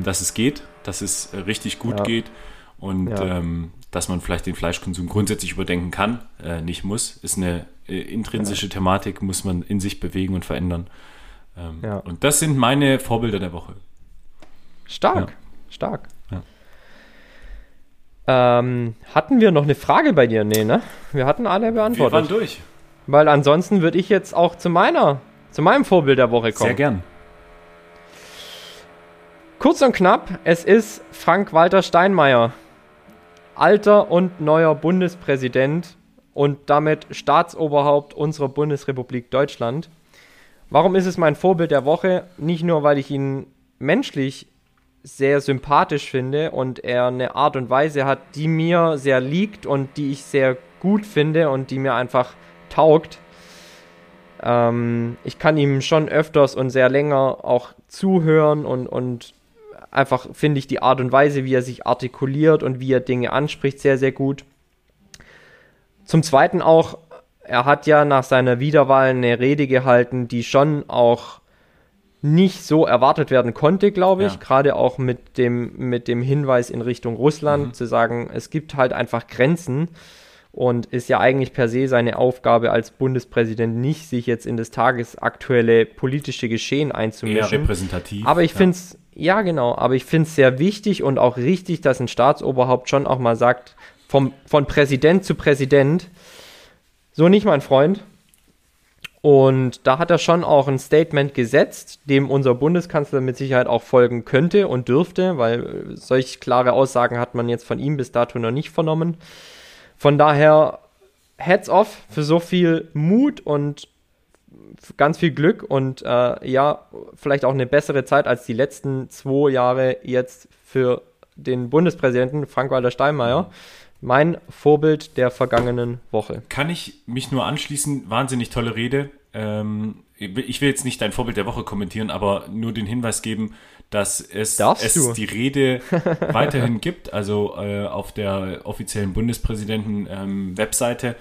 dass es geht, dass es richtig gut ja. geht. Und ja dass man vielleicht den Fleischkonsum grundsätzlich überdenken kann, äh, nicht muss. Ist eine äh, intrinsische ja. Thematik, muss man in sich bewegen und verändern. Ähm, ja. Und das sind meine Vorbilder der Woche. Stark, ja. stark. Ähm, hatten wir noch eine Frage bei dir? Nee, ne? Wir hatten alle beantwortet. Wir waren durch. Weil ansonsten würde ich jetzt auch zu meiner, zu meinem Vorbild der Woche kommen. Sehr gern. Kurz und knapp, es ist Frank-Walter Steinmeier alter und neuer Bundespräsident und damit Staatsoberhaupt unserer Bundesrepublik Deutschland. Warum ist es mein Vorbild der Woche? Nicht nur, weil ich ihn menschlich sehr sympathisch finde und er eine Art und Weise hat, die mir sehr liegt und die ich sehr gut finde und die mir einfach taugt. Ähm, ich kann ihm schon öfters und sehr länger auch zuhören und, und einfach finde ich die Art und Weise, wie er sich artikuliert und wie er Dinge anspricht, sehr, sehr gut. Zum Zweiten auch, er hat ja nach seiner Wiederwahl eine Rede gehalten, die schon auch nicht so erwartet werden konnte, glaube ich. Ja. Gerade auch mit dem, mit dem Hinweis in Richtung Russland, mhm. zu sagen, es gibt halt einfach Grenzen und ist ja eigentlich per se seine Aufgabe als Bundespräsident nicht, sich jetzt in das tagesaktuelle politische Geschehen einzumischen. Eher repräsentativ. Aber ich ja. finde es ja, genau. Aber ich finde es sehr wichtig und auch richtig, dass ein Staatsoberhaupt schon auch mal sagt, vom, von Präsident zu Präsident, so nicht, mein Freund. Und da hat er schon auch ein Statement gesetzt, dem unser Bundeskanzler mit Sicherheit auch folgen könnte und dürfte, weil solch klare Aussagen hat man jetzt von ihm bis dato noch nicht vernommen. Von daher, heads off für so viel Mut und ganz viel Glück und äh, ja, vielleicht auch eine bessere Zeit als die letzten zwei Jahre jetzt für den Bundespräsidenten Frank-Walter Steinmeier. Mein Vorbild der vergangenen Woche. Kann ich mich nur anschließen? Wahnsinnig tolle Rede. Ähm, ich will jetzt nicht dein Vorbild der Woche kommentieren, aber nur den Hinweis geben, dass es, es die Rede weiterhin gibt, also äh, auf der offiziellen Bundespräsidenten-Webseite. Ähm, äh,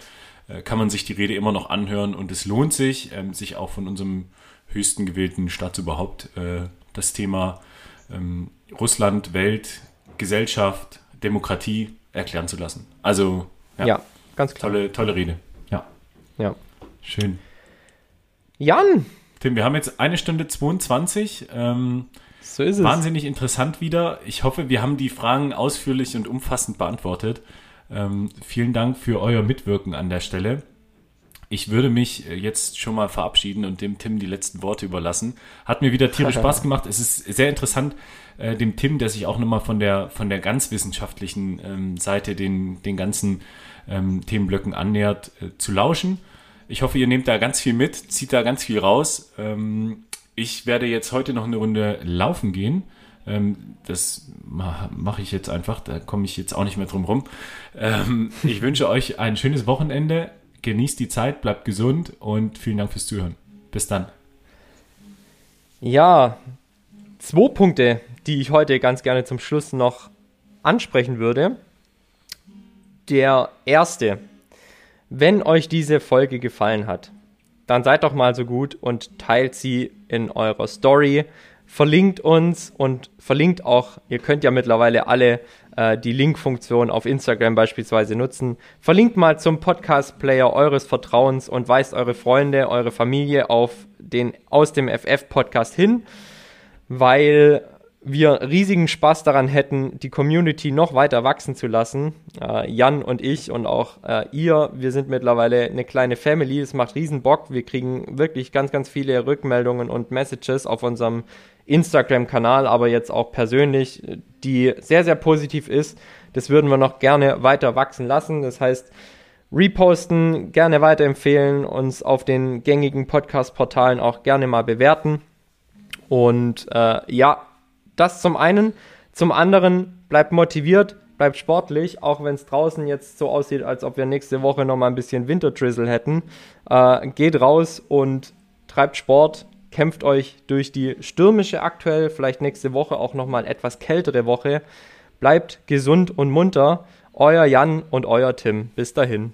kann man sich die Rede immer noch anhören und es lohnt sich, ähm, sich auch von unserem höchsten gewählten Staatsüberhaupt äh, das Thema ähm, Russland, Welt, Gesellschaft, Demokratie erklären zu lassen. Also ja, ja ganz klar. Tolle, tolle Rede. Ja. Ja. Schön. Jan! Tim, wir haben jetzt eine Stunde 22. Ähm, So ist es. Wahnsinnig interessant wieder. Ich hoffe, wir haben die Fragen ausführlich und umfassend beantwortet. Ähm, vielen Dank für euer Mitwirken an der Stelle. Ich würde mich äh, jetzt schon mal verabschieden und dem Tim die letzten Worte überlassen. Hat mir wieder tierisch Spaß gemacht. Es ist sehr interessant, äh, dem Tim, der sich auch nochmal von der, von der ganz wissenschaftlichen ähm, Seite den, den ganzen ähm, Themenblöcken annähert, äh, zu lauschen. Ich hoffe, ihr nehmt da ganz viel mit, zieht da ganz viel raus. Ähm, ich werde jetzt heute noch eine Runde laufen gehen. Ähm, das mache ich jetzt einfach, da komme ich jetzt auch nicht mehr drum rum. Ähm, ich wünsche euch ein schönes Wochenende. Genießt die Zeit, bleibt gesund und vielen Dank fürs Zuhören. Bis dann. Ja, zwei Punkte, die ich heute ganz gerne zum Schluss noch ansprechen würde. Der erste, wenn euch diese Folge gefallen hat, dann seid doch mal so gut und teilt sie in eurer Story, verlinkt uns und verlinkt auch, ihr könnt ja mittlerweile alle äh, die Link-Funktion auf Instagram beispielsweise nutzen. Verlinkt mal zum Podcast-Player eures Vertrauens und weist eure Freunde, eure Familie auf den Aus dem FF-Podcast hin, weil wir riesigen Spaß daran hätten, die Community noch weiter wachsen zu lassen. Äh, Jan und ich und auch äh, ihr, wir sind mittlerweile eine kleine Family. Es macht riesen Bock. Wir kriegen wirklich ganz, ganz viele Rückmeldungen und Messages auf unserem Instagram-Kanal, aber jetzt auch persönlich, die sehr, sehr positiv ist. Das würden wir noch gerne weiter wachsen lassen. Das heißt, reposten, gerne weiterempfehlen, uns auf den gängigen Podcast-Portalen auch gerne mal bewerten. Und äh, ja, das zum einen. Zum anderen, bleibt motiviert, bleibt sportlich, auch wenn es draußen jetzt so aussieht, als ob wir nächste Woche nochmal ein bisschen Winterdrizzle hätten. Äh, geht raus und treibt Sport, kämpft euch durch die stürmische aktuell, vielleicht nächste Woche auch nochmal etwas kältere Woche. Bleibt gesund und munter. Euer Jan und euer Tim. Bis dahin.